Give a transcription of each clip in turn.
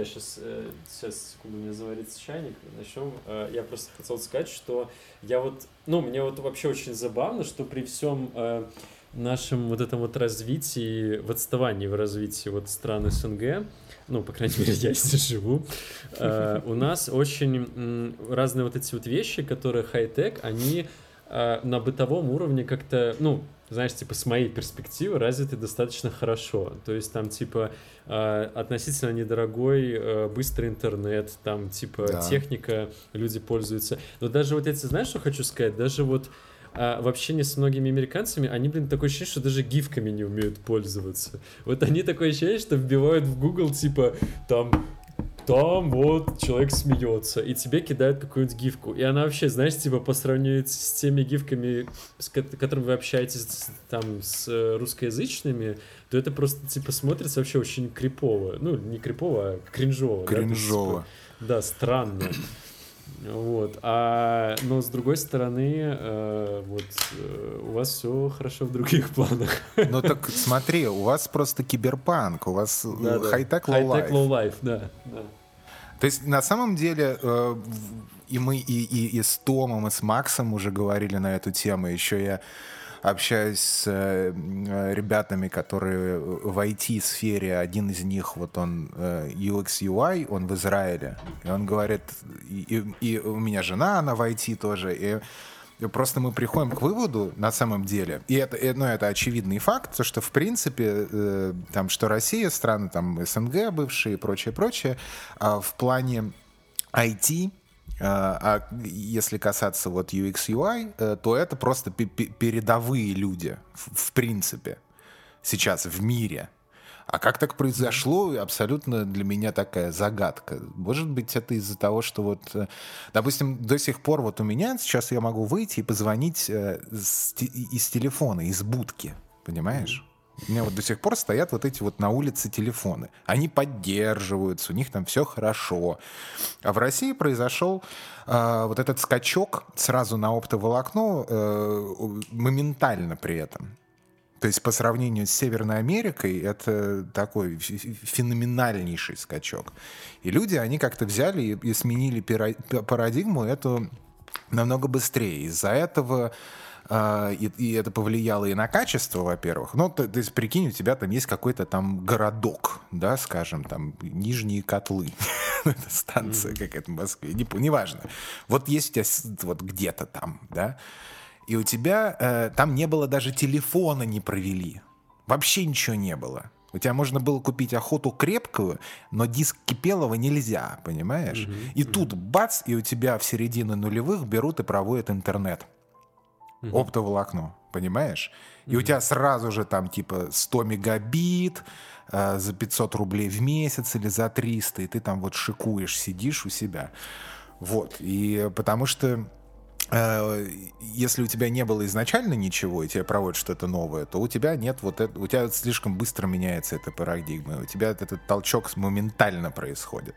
Я сейчас, э, сейчас, секунду, у меня заварится чайник, начнем. Э, я просто хотел сказать, что я вот, ну, мне вот вообще очень забавно, что при всем э, нашем вот этом вот развитии, в отставании в развитии вот стран СНГ, ну, по крайней мере, я здесь живу, у нас очень разные вот эти вот вещи, которые хай-тек, они на бытовом уровне как-то, ну, знаешь, типа, с моей перспективы развиты достаточно хорошо. То есть там, типа, э, относительно недорогой, э, быстрый интернет, там, типа, да. техника, люди пользуются. Но даже вот эти, знаешь, что хочу сказать? Даже вот а в общении с многими американцами, они, блин, такое ощущение, что даже гифками не умеют пользоваться. Вот они такое ощущение, что вбивают в Google, типа, там, там вот человек смеется, и тебе кидают какую-нибудь гифку. И она вообще, знаешь, типа по сравнению с теми гифками, с которыми вы общаетесь там с э, русскоязычными, то это просто типа смотрится вообще очень крипово. Ну, не крипово, а кринжово. Кринжово. Да, типа, да странно. Вот. А, но с другой стороны, э, вот э, у вас все хорошо в других планах. Ну так смотри, у вас просто киберпанк, у вас да, high tech low life. low life, да, да. То есть на самом деле э, и мы и, и, и с Томом, и с Максом уже говорили на эту тему. Еще я общаюсь с э, ребятами, которые в IT-сфере, один из них, вот он э, UX UI, он в Израиле, и он говорит, и, и у меня жена, она в IT тоже, и Просто мы приходим к выводу, на самом деле, и это, ну, это очевидный факт, то, что, в принципе, э, там, что Россия, страны там СНГ бывшие и прочее, прочее, э, в плане IT, а, а если касаться вот UX UI, э, то это просто передовые люди, в принципе, сейчас в мире. А как так произошло, абсолютно для меня такая загадка. Может быть, это из-за того, что вот, э, допустим, до сих пор вот у меня сейчас я могу выйти и позвонить э, из телефона, из будки, понимаешь? У меня вот до сих пор стоят вот эти вот на улице телефоны. Они поддерживаются, у них там все хорошо. А в России произошел э, вот этот скачок сразу на оптоволокно э, моментально при этом. То есть по сравнению с Северной Америкой это такой феноменальнейший скачок. И люди, они как-то взяли и, и сменили парадигму эту намного быстрее. Из-за этого Uh, и, и это повлияло и на качество, во-первых. Ну, то, то есть, прикинь, у тебя там есть какой-то там городок, да, скажем, там, Нижние Котлы, станция какая-то в Москве, не, неважно. Вот есть у тебя вот где-то там, да, и у тебя э, там не было даже телефона не провели. Вообще ничего не было. У тебя можно было купить охоту крепкую, но диск кипелого нельзя, понимаешь? Mm-hmm. И mm-hmm. тут бац, и у тебя в середине нулевых берут и проводят интернет mm-hmm. оптоволокно, понимаешь? И mm-hmm. у тебя сразу же там типа 100 мегабит э, за 500 рублей в месяц или за 300, и ты там вот шикуешь, сидишь у себя. Вот, и потому что э, если у тебя не было изначально ничего, и тебе проводят что-то новое, то у тебя нет вот это, у тебя слишком быстро меняется эта парадигма, у тебя этот толчок моментально происходит.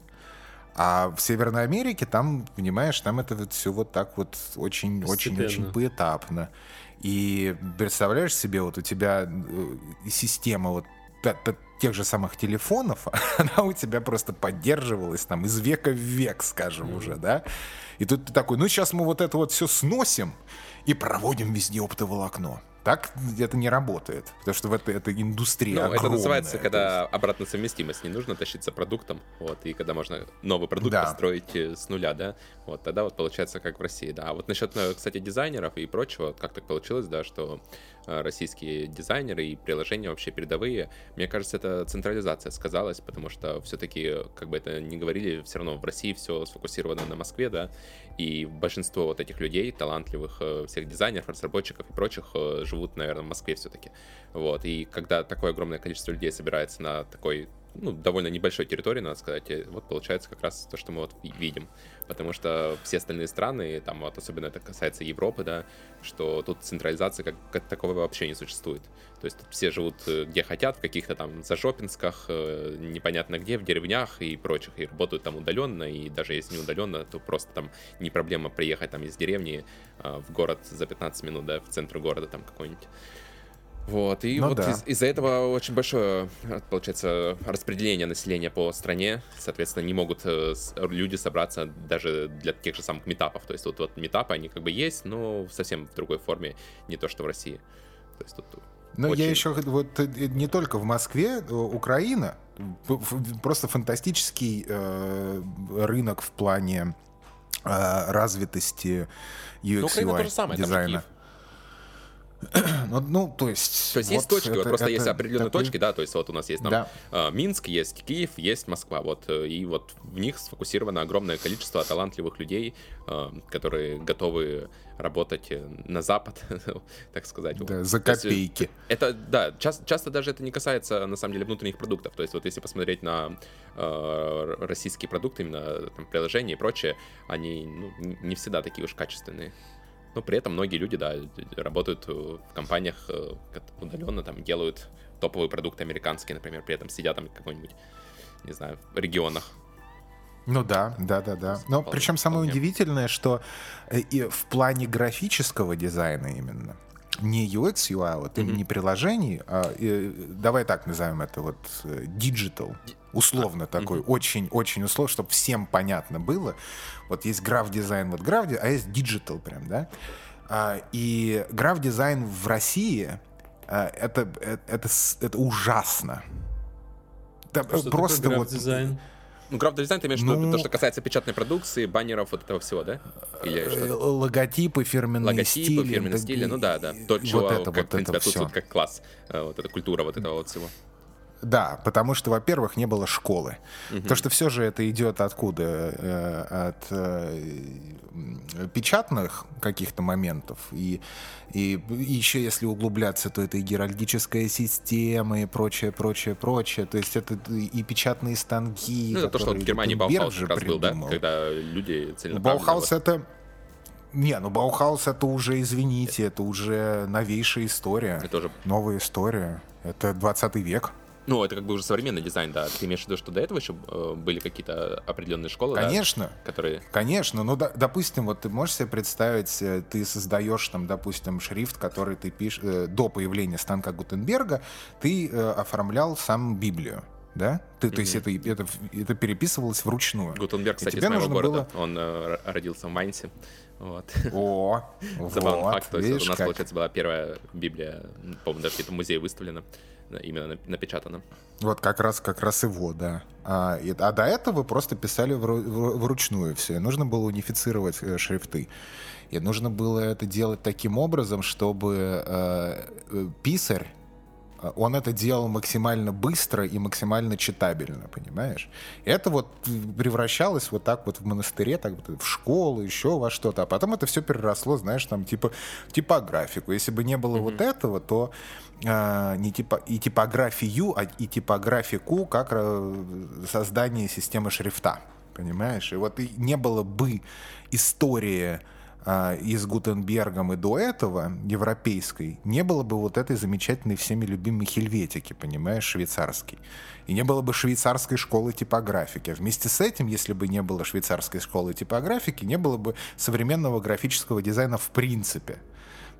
А в Северной Америке там, понимаешь, там это вот все вот так вот очень-очень-очень поэтапно. И представляешь себе, вот у тебя э, система вот тех же самых телефонов, она у тебя просто поддерживалась там из века в век, скажем mm-hmm. уже, да? И тут ты такой, ну сейчас мы вот это вот все сносим и проводим везде оптоволокно. Так это не работает, потому что в это, это индустрия Ну, это называется, когда есть... обратная совместимость, не нужно тащиться продуктом, вот, и когда можно новый продукт да. построить э, с нуля, да, вот, тогда вот получается как в России, да. А вот насчет, э, кстати, дизайнеров и прочего, как так получилось, да, что российские дизайнеры и приложения вообще передовые, мне кажется, это централизация сказалась, потому что все-таки, как бы это ни говорили, все равно в России все сфокусировано на Москве, да, и большинство вот этих людей, талантливых всех дизайнеров, разработчиков и прочих, живут, наверное, в Москве все-таки. Вот, и когда такое огромное количество людей собирается на такой ну, довольно небольшой территории, надо сказать, вот получается как раз то, что мы вот видим. Потому что все остальные страны, там вот особенно это касается Европы, да, что тут централизация как, как таковой вообще не существует. То есть тут все живут э, где хотят, в каких-то там зашопинсках, э, непонятно где, в деревнях и прочих, и работают там удаленно, и даже если не удаленно, то просто там не проблема приехать там из деревни а, в город за 15 минут, да, в центр города там какой-нибудь. Вот, и ну, вот да. из- из-за этого очень большое, получается, распределение населения по стране, соответственно, не могут э, люди собраться даже для тех же самых метапов, то есть вот, вот метапы, они как бы есть, но совсем в другой форме, не то, что в России. То есть тут но Очень... я еще вот э, не только в Москве, э, Украина просто фантастический э, рынок в плане э, развитости UX UI дизайна. ну, ну, то есть... То есть вот есть точки, это, вот просто это, есть определенные такой... точки, да, то есть вот у нас есть там да. э, Минск, есть Киев, есть Москва, вот, э, и вот в них сфокусировано огромное количество талантливых людей, э, которые готовы работать на Запад, так сказать. Да, за копейки. Есть, это, да, часто, часто даже это не касается, на самом деле, внутренних продуктов, то есть вот если посмотреть на э, российские продукты, именно там, приложения и прочее, они ну, не всегда такие уж качественные. Но при этом многие люди, да, работают в компаниях э, удаленно, там, делают топовые продукты американские, например, при этом сидят там в какой-нибудь, не знаю, в регионах. Ну да, да, да, да. Но вполне, причем самое вполне. удивительное, что э, и в плане графического дизайна именно, не UX, UI, вот mm-hmm. не приложений, а и, давай так назовем это вот э, digital, условно такой, очень-очень условно, чтобы всем понятно было. Вот есть граф-дизайн, вот граф а есть digital прям, да? А, и граф-дизайн в России а, это, это, это, это ужасно. Да, просто вот... Дизайн? Ну, граф-дизайн, ты имеешь в виду ну, то, что касается печатной продукции, баннеров, вот этого всего, да? Или э, что Логотипы, фирменные Логотипы, стили. фирменные стили, ну да, да. То, чего, вот это, как, вот в принципе, это отсутствует как класс. Э, вот эта культура вот этого вот всего. Да, потому что, во-первых, не было школы. Угу. То, что все же это идет откуда? Э, от э, печатных каких-то моментов. И, и, и еще если углубляться, то это и геральдическая система, и прочее, прочее, прочее. То есть это и печатные станки. Ну, это то, что в Германии Баухаус как раз придумал. был, да? Когда люди целенаправленно... Баухаус это... Не, ну Баухаус это уже, извините, это уже новейшая история. Это уже... Новая история. Это 20 век. Ну, это как бы уже современный дизайн, да. Ты имеешь в виду, что до этого еще э, были какие-то определенные школы, Конечно. Да, которые... Конечно. Ну, да, допустим, вот ты можешь себе представить, э, ты создаешь там, допустим, шрифт, который ты пишешь э, до появления станка Гутенберга, ты э, оформлял сам Библию да? Ты, mm-hmm. То есть это, это, это переписывалось вручную. Гутенберг, кстати, из моего города. Было... Он э, родился в Майнсе. Вот. О, Забавный вот, факт. То есть видишь, у нас, как... получается, была первая Библия, по-моему, даже где-то в музее выставлена именно напечатано. Вот как раз, как раз его, да. А, и, а до этого просто писали вру, вручную все. И нужно было унифицировать э, шрифты. И нужно было это делать таким образом, чтобы э, э писарь он это делал максимально быстро и максимально читабельно, понимаешь? Это вот превращалось вот так вот в монастыре, так вот в школу, еще во что-то. А потом это все переросло, знаешь, там типа типографику. Если бы не было mm-hmm. вот этого, то а, не типа, и типографию, а и типографику как э, создание системы шрифта. Понимаешь? И вот и не было бы истории и с Гутенбергом и до этого, европейской, не было бы вот этой замечательной всеми любимой хельветики, понимаешь, швейцарской. И не было бы швейцарской школы типографики. А вместе с этим, если бы не было швейцарской школы типографики, не было бы современного графического дизайна в принципе.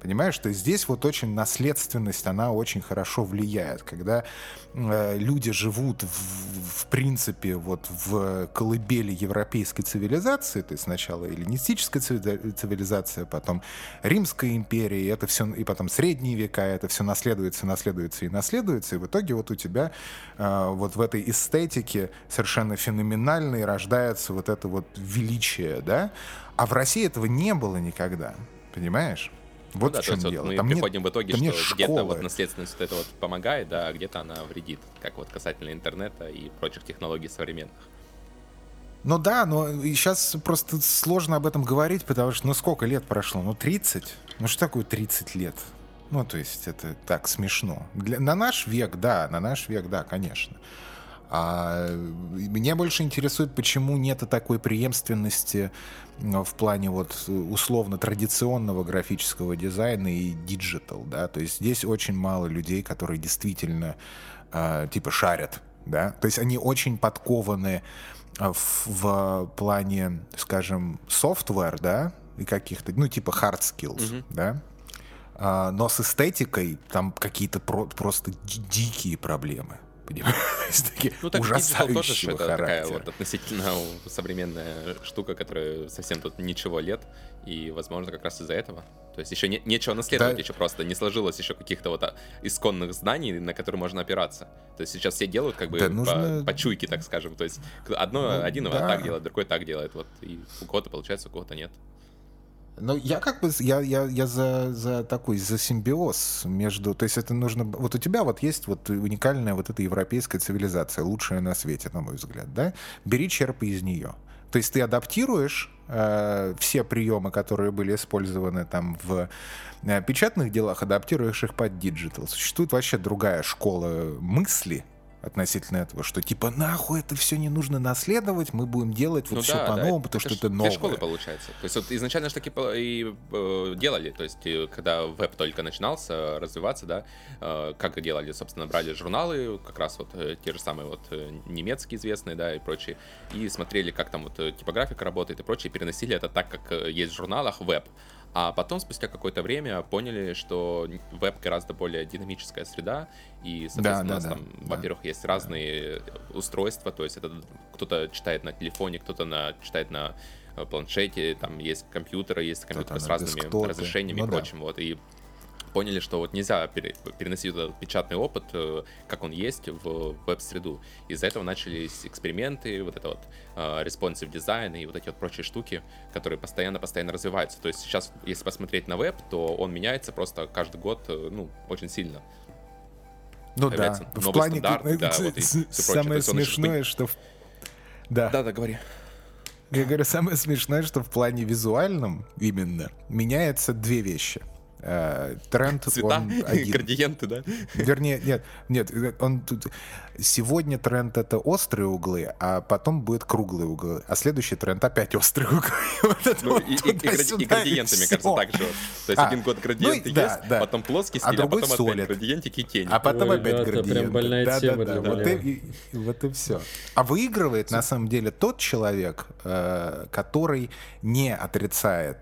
Понимаешь, что здесь вот очень наследственность, она очень хорошо влияет. Когда э, люди живут в, в принципе вот в колыбели европейской цивилизации, то есть сначала эллинистическая цивилизация, потом Римская империя, и это все, и потом средние века, это все наследуется, наследуется и наследуется, и в итоге вот у тебя э, вот в этой эстетике совершенно феноменальной рождается вот это вот величие, да? А в России этого не было никогда, понимаешь? Вот ну, да, в чем дело. Вот мы там приходим нет, в итоге, что где-то вот наследственность вот это вот помогает, да, а где-то она вредит, как вот касательно интернета и прочих технологий современных. Ну да, но сейчас просто сложно об этом говорить, потому что ну сколько лет прошло? Ну 30? Ну что такое 30 лет? Ну, то есть это так смешно. Для, на наш век, да, на наш век, да, конечно. А меня больше интересует, почему нет такой преемственности в плане вот условно традиционного графического дизайна и digital, да, то есть здесь очень мало людей, которые действительно э, типа шарят, да, то есть они очень подкованы в, в плане, скажем, software, да, и каких-то, ну, типа hard skills, mm-hmm. да, а, но с эстетикой там какие-то про- просто дикие проблемы. Понимаешь? Такие ну, так тоже это такая вот относительно современная штука, которая совсем тут ничего лет, и, возможно, как раз из-за этого. То есть еще не, нечего наследовать, да. еще просто не сложилось еще каких-то вот а, исконных знаний, на которые можно опираться. То есть сейчас все делают как бы да, нужно... по, по чуйке, так скажем. То есть одно, ну, один да. так делает, другой так делает. Вот, и у кого-то получается, у кого-то нет. Ну, я как бы, я, я, я за, за такой, за симбиоз между, то есть это нужно, вот у тебя вот есть вот уникальная вот эта европейская цивилизация, лучшая на свете, на мой взгляд, да? Бери, черпай из нее. То есть ты адаптируешь э, все приемы, которые были использованы там в э, печатных делах, адаптируешь их под digital. Существует вообще другая школа мысли, относительно этого, что типа нахуй это все не нужно наследовать, мы будем делать вот ну, все да, по-новому, да, потому это что это новое. школы получается. То есть вот изначально же таки и э, делали, то есть когда веб только начинался развиваться, да, э, как делали, собственно, брали журналы, как раз вот э, те же самые вот э, немецкие известные, да, и прочие, и смотрели, как там вот э, типографика работает и прочее, переносили это так, как э, есть в журналах веб. А потом, спустя какое-то время, поняли, что веб гораздо более динамическая среда, и, соответственно, да, да, у нас там, да, во-первых, есть разные устройства, то есть это кто-то читает на телефоне, кто-то на, читает на э, планшете, там есть компьютеры, есть компьютеры с разными разрешениями ну, и прочим, да. вот, и поняли, что вот нельзя переносить этот печатный опыт, э, как он есть, в веб-среду. Из-за этого начались эксперименты, вот это вот э, responsive дизайн и вот эти вот прочие штуки, которые постоянно-постоянно развиваются. То есть сейчас, если посмотреть на веб, то он меняется просто каждый год, э, ну, очень сильно. Ну да, в плане... да, вот, самое смешное, что... Да. Да, да, говори. Я говорю, самое смешное, что в плане визуальном именно меняются две вещи — Э, тренд Цвета, он один. градиенты, да? Вернее, нет, нет, он тут... Сегодня тренд — это острые углы, а потом будет круглые углы. А следующий тренд — опять острые углы. ну, и, и, и, градиенты, мне кажется, так же. То есть а, один год градиенты ну, есть, да, потом плоский стиль, а, а потом солид. опять градиентики и тени. А потом Ой, опять да, градиенты. Это прям больная да, тема да, да, вот, и, вот и все. А выигрывает, на самом деле, тот человек, э, который не отрицает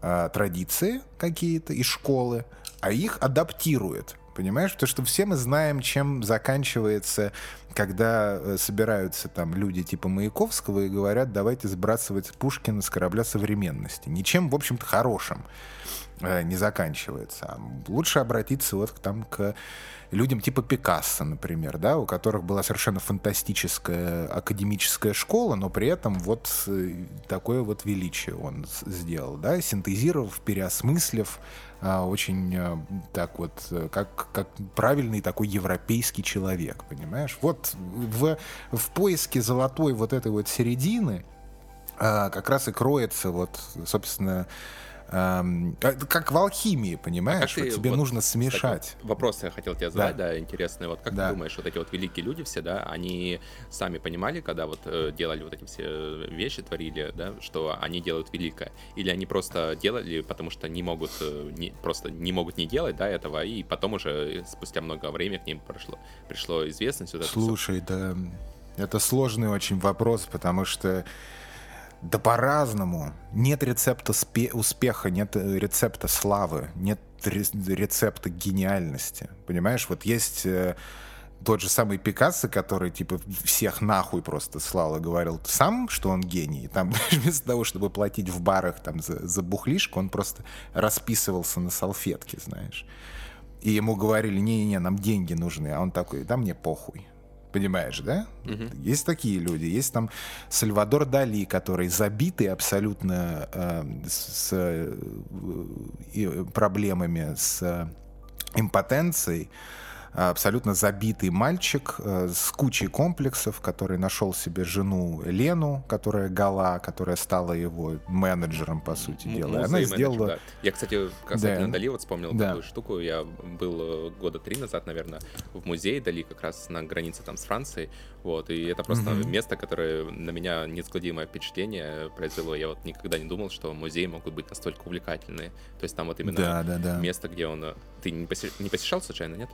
традиции какие-то из школы, а их адаптирует. Понимаешь? Потому что все мы знаем, чем заканчивается, когда э, собираются там люди типа Маяковского и говорят, давайте сбрасывать Пушкина с корабля современности. Ничем, в общем-то, хорошим э, не заканчивается. Лучше обратиться вот там к людям типа Пикассо, например, да, у которых была совершенно фантастическая академическая школа, но при этом вот э, такое вот величие он сделал, да, синтезировав, переосмыслив, а, очень а, так вот, э, как, как правильный такой европейский человек, понимаешь? Вот в, в поиске золотой вот этой вот середины а, как раз и кроется вот, собственно, эм, как в алхимии, понимаешь? А вот тебе вот, нужно смешать. Кстати, вопрос я хотел тебе задать, да, да интересный. Вот как да. ты думаешь, вот эти вот великие люди все, да, они сами понимали, когда вот э, делали вот эти все вещи, творили, да, что они делают великое? Или они просто делали, потому что не могут, э, не, просто не могут не делать, да, этого, и потом уже спустя много времени к ним прошло, пришло известность. Вот Слушай, да, это сложный очень вопрос, потому что да по-разному. Нет рецепта успеха, нет э, рецепта славы, нет рецепта гениальности. Понимаешь, вот есть э, тот же самый Пикассо, который, типа, всех нахуй просто слал и говорил сам, что он гений. Там вместо того, чтобы платить в барах там за, за бухлишку, он просто расписывался на салфетке, знаешь. И ему говорили, не-не-не, нам деньги нужны. А он такой, да мне похуй. Понимаешь, да? Угу. Есть такие люди. Есть там Сальвадор Дали, который забитый абсолютно э, с э, проблемами с импотенцией абсолютно забитый мальчик э, с кучей комплексов, который нашел себе жену Лену, которая гала, которая стала его менеджером, по сути М- дела. Она сделала... Да. Я, кстати, касательно да. Дали вот вспомнил да. такую штуку. Я был э, года три назад, наверное, в музее Дали, как раз на границе там с Францией. Вот, и это просто mm-hmm. место, которое на меня неизгладимое впечатление произвело. Я вот никогда не думал, что музеи могут быть настолько увлекательные. То есть там вот именно да, да, да. место, где он... Э, ты не, посещал случайно, нет?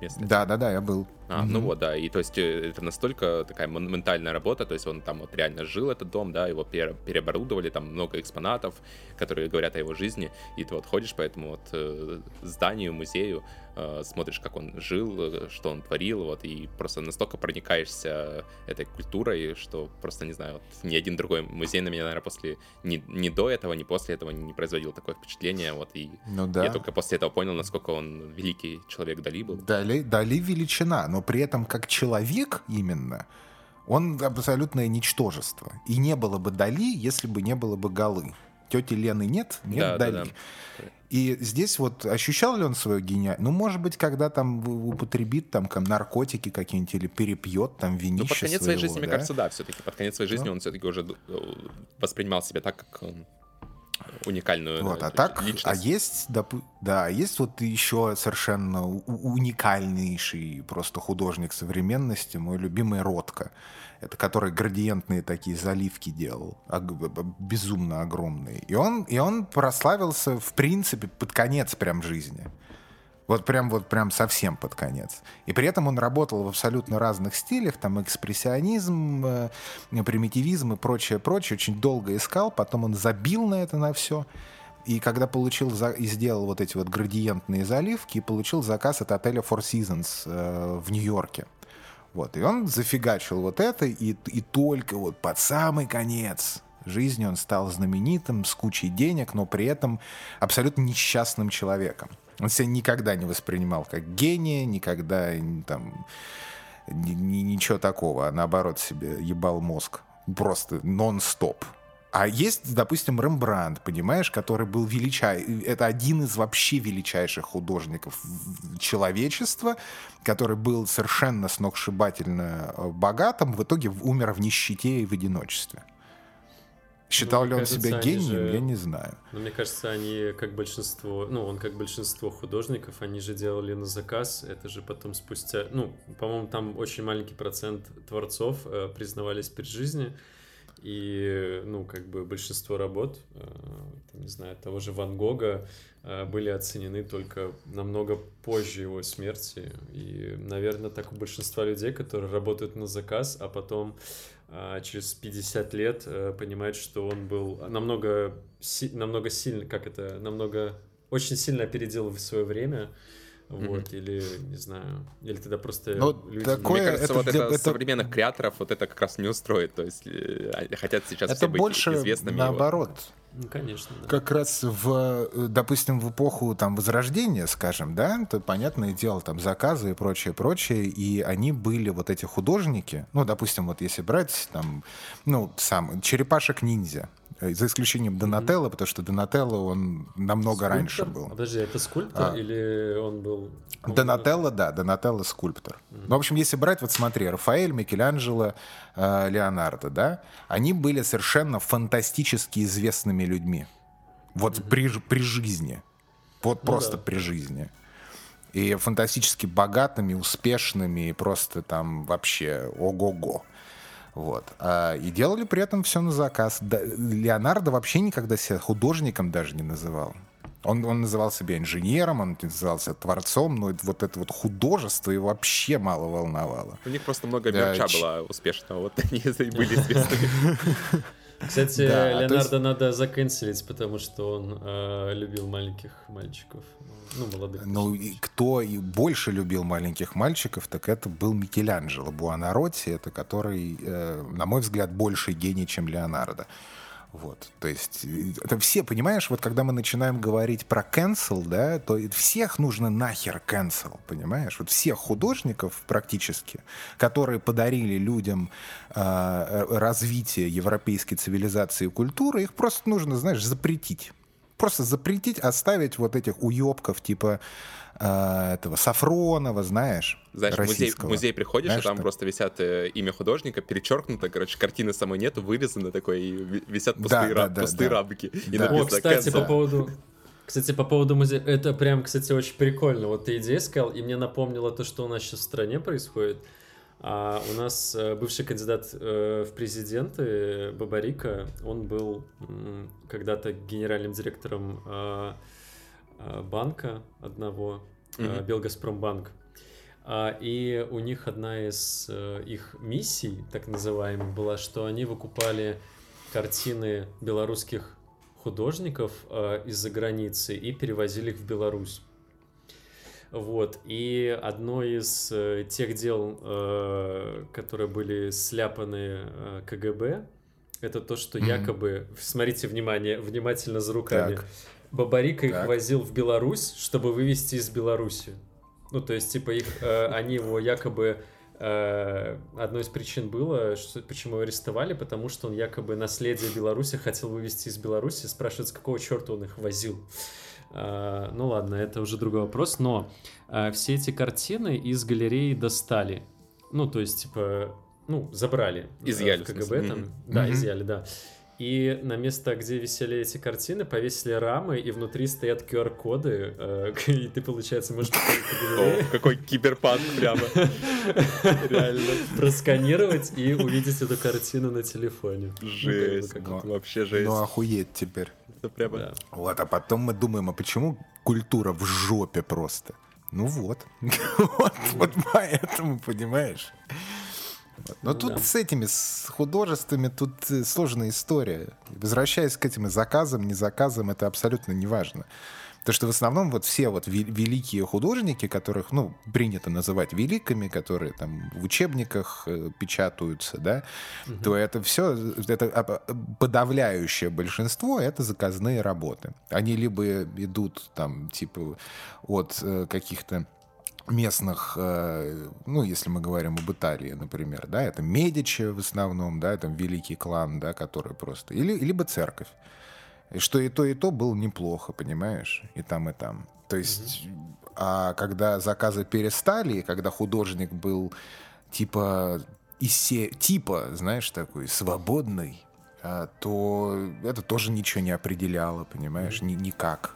Место? Да, да, да, я был. А, mm-hmm. ну вот, да, и то есть э, это настолько такая монументальная работа, то есть он там вот реально жил этот дом, да, его пере, переоборудовали, там много экспонатов, которые говорят о его жизни, и ты вот ходишь по этому вот э, зданию, музею, э, смотришь, как он жил, э, что он творил, вот, и просто настолько проникаешься этой культурой, что просто, не знаю, вот, ни один другой музей на меня, наверное, после, ни, ни до этого, ни после этого не производил такое впечатление, вот, и ну, да. я только после этого понял, насколько он великий человек Дали был. Дали, Дали величина, но при этом как человек именно, он абсолютное ничтожество. И не было бы Дали, если бы не было бы Галы. Тети Лены нет, нет да, Дали. Да, да. И здесь вот ощущал ли он свою гениальность? Ну, может быть, когда там употребит там наркотики какие-нибудь или перепьет там винище Ну, под конец своего, своей жизни, да? мне кажется, да, все-таки. Под конец своей жизни ну. он все-таки уже э, воспринимал себя так, как он уникальную вот, а так, личность. А есть, да, да, есть вот еще совершенно уникальнейший просто художник современности, мой любимый Ротко. Это который градиентные такие заливки делал, безумно огромные. И он, и он прославился, в принципе, под конец прям жизни. Вот прям вот прям совсем под конец. И при этом он работал в абсолютно разных стилях, там экспрессионизм, э, примитивизм и прочее, прочее. Очень долго искал, потом он забил на это на все. И когда получил за... и сделал вот эти вот градиентные заливки, получил заказ от отеля Four Seasons э, в Нью-Йорке. Вот. И он зафигачил вот это, и, и только вот под самый конец жизни он стал знаменитым, с кучей денег, но при этом абсолютно несчастным человеком. Он себя никогда не воспринимал как гения, никогда там ни, ни, ничего такого, а наоборот себе ебал мозг. Просто нон-стоп. А есть, допустим, Рембрандт, понимаешь, который был величай... Это один из вообще величайших художников человечества, который был совершенно сногсшибательно э, богатым, в итоге умер в нищете и в одиночестве. Считал ну, ли он себя гением, же, я не знаю. Но мне кажется, они как большинство, ну, он как большинство художников, они же делали на заказ, это же потом спустя, ну, по-моему, там очень маленький процент творцов э, признавались при жизни, и, ну, как бы большинство работ, э, там, не знаю, того же Ван Гога были оценены только намного позже его смерти, и, наверное, так у большинства людей, которые работают на заказ, а потом а, через 50 лет э, понимает, что он был намного, намного сильно, как это, намного, очень сильно опередил в свое время, вот, mm-hmm. или, не знаю, или тогда просто Но люди... Такое, Мне кажется, это, вот это, это, современных креаторов вот это как раз не устроит, то есть э, хотят сейчас это все быть больше известными. наоборот. Вот. Ну, конечно, да. Как раз в, допустим, в эпоху там Возрождения, скажем, да, то понятное дело, там заказы и прочее, прочее, и они были вот эти художники, ну, допустим, вот если брать там, ну, сам Черепашек-ниндзя, Э, за исключением Донателло, mm-hmm. потому что Донателло он намного скульптор? раньше был. Подожди, это скульптор а. или он был... Донателло, да, Донателло скульптор. Mm-hmm. Ну, в общем, если брать, вот смотри, Рафаэль, Микеланджело, э, Леонардо, да, они были совершенно фантастически известными людьми. Вот mm-hmm. при, при жизни. Вот ну, просто да. при жизни. И фантастически богатыми, успешными, и просто там вообще ого-го. Вот. А, и делали при этом все на заказ. Леонардо вообще никогда себя художником даже не называл. Он, он называл себя инженером, он назывался творцом, но вот это вот художество его вообще мало волновало. У них просто много мерча да, было успешного, вот они были известными. Кстати, да, Леонардо есть... надо заканцелить, потому что он э, любил маленьких мальчиков. Ну, молодых. Ну, и кто и больше любил маленьких мальчиков, так это был Микеланджело Буонаротти, это который, э, на мой взгляд, больше гений, чем Леонардо. Вот, то есть это все, понимаешь, вот когда мы начинаем говорить про cancel, да, то всех нужно нахер cancel, понимаешь? Вот всех художников практически, которые подарили людям э, развитие европейской цивилизации и культуры, их просто нужно, знаешь, запретить. Просто запретить, оставить вот этих уебков типа э, этого Сафронова, знаешь, Знаешь, музей, в музей приходишь, знаешь, а там что? просто висят э, имя художника, перечеркнуто, короче, картины самой нету, вырезано такое, и висят пустые, да, ра- да, пустые да. рамки. И да. О, кстати, по поводу... Кстати, по поводу музея, это прям, кстати, очень прикольно. Вот ты идея сказал, и мне напомнило то, что у нас сейчас в стране происходит. А у нас э, бывший кандидат э, в президенты Бабарика, он был когда-то генеральным директором а, банка одного, mm-hmm. Белгазпромбанк. А, и у них одна из э, их миссий, так называемых, была, что они выкупали картины белорусских художников э, из-за границы и перевозили их в Беларусь. Вот. И одно из э, тех дел, э, которые были сляпаны э, КГБ, это то, что mm-hmm. якобы, смотрите, внимание, внимательно за руками, так. Бабарика так. их возил в Беларусь, чтобы вывести из Беларуси. Ну, то есть, типа, их, э, они его якобы... Э, одной из причин было, что, почему его арестовали, потому что он якобы наследие Беларуси хотел вывести из Беларуси. Спрашивают, с какого черта он их возил. Э, ну ладно, это уже другой вопрос. Но э, все эти картины из галереи достали. Ну, то есть, типа, ну, забрали. Изъяли. В КГБ там. Mm-hmm. Да, изъяли, да. И на место, где висели эти картины, повесили рамы, и внутри стоят QR-коды, э, и ты, получается, можешь... О, какой киберпанк прямо. Реально. Просканировать и увидеть эту картину на телефоне. Ну, жесть. Ну, вообще жесть. Ну, охуеть теперь. Это прямо... Вот, а потом мы думаем, а почему культура в жопе просто? Ну вот. вот, вот поэтому, понимаешь? Но ну, тут да. с этими с художествами тут э, сложная история. Возвращаясь к этим заказам, не заказам, это абсолютно не важно. Потому что в основном вот все вот великие художники, которых, ну, принято называть великими, которые там в учебниках э, печатаются, да, угу. то это все, это подавляющее большинство, это заказные работы. Они либо идут там, типа, от э, каких-то местных, э, ну, если мы говорим об Италии, например, да, это Медичи в основном, да, это великий клан, да, который просто, или, либо церковь. И что и то, и то было неплохо, понимаешь, и там, и там. То есть, mm-hmm. а когда заказы перестали, когда художник был типа из се... типа, знаешь, такой свободный, а, то это тоже ничего не определяло, понимаешь, mm-hmm. Ни, никак.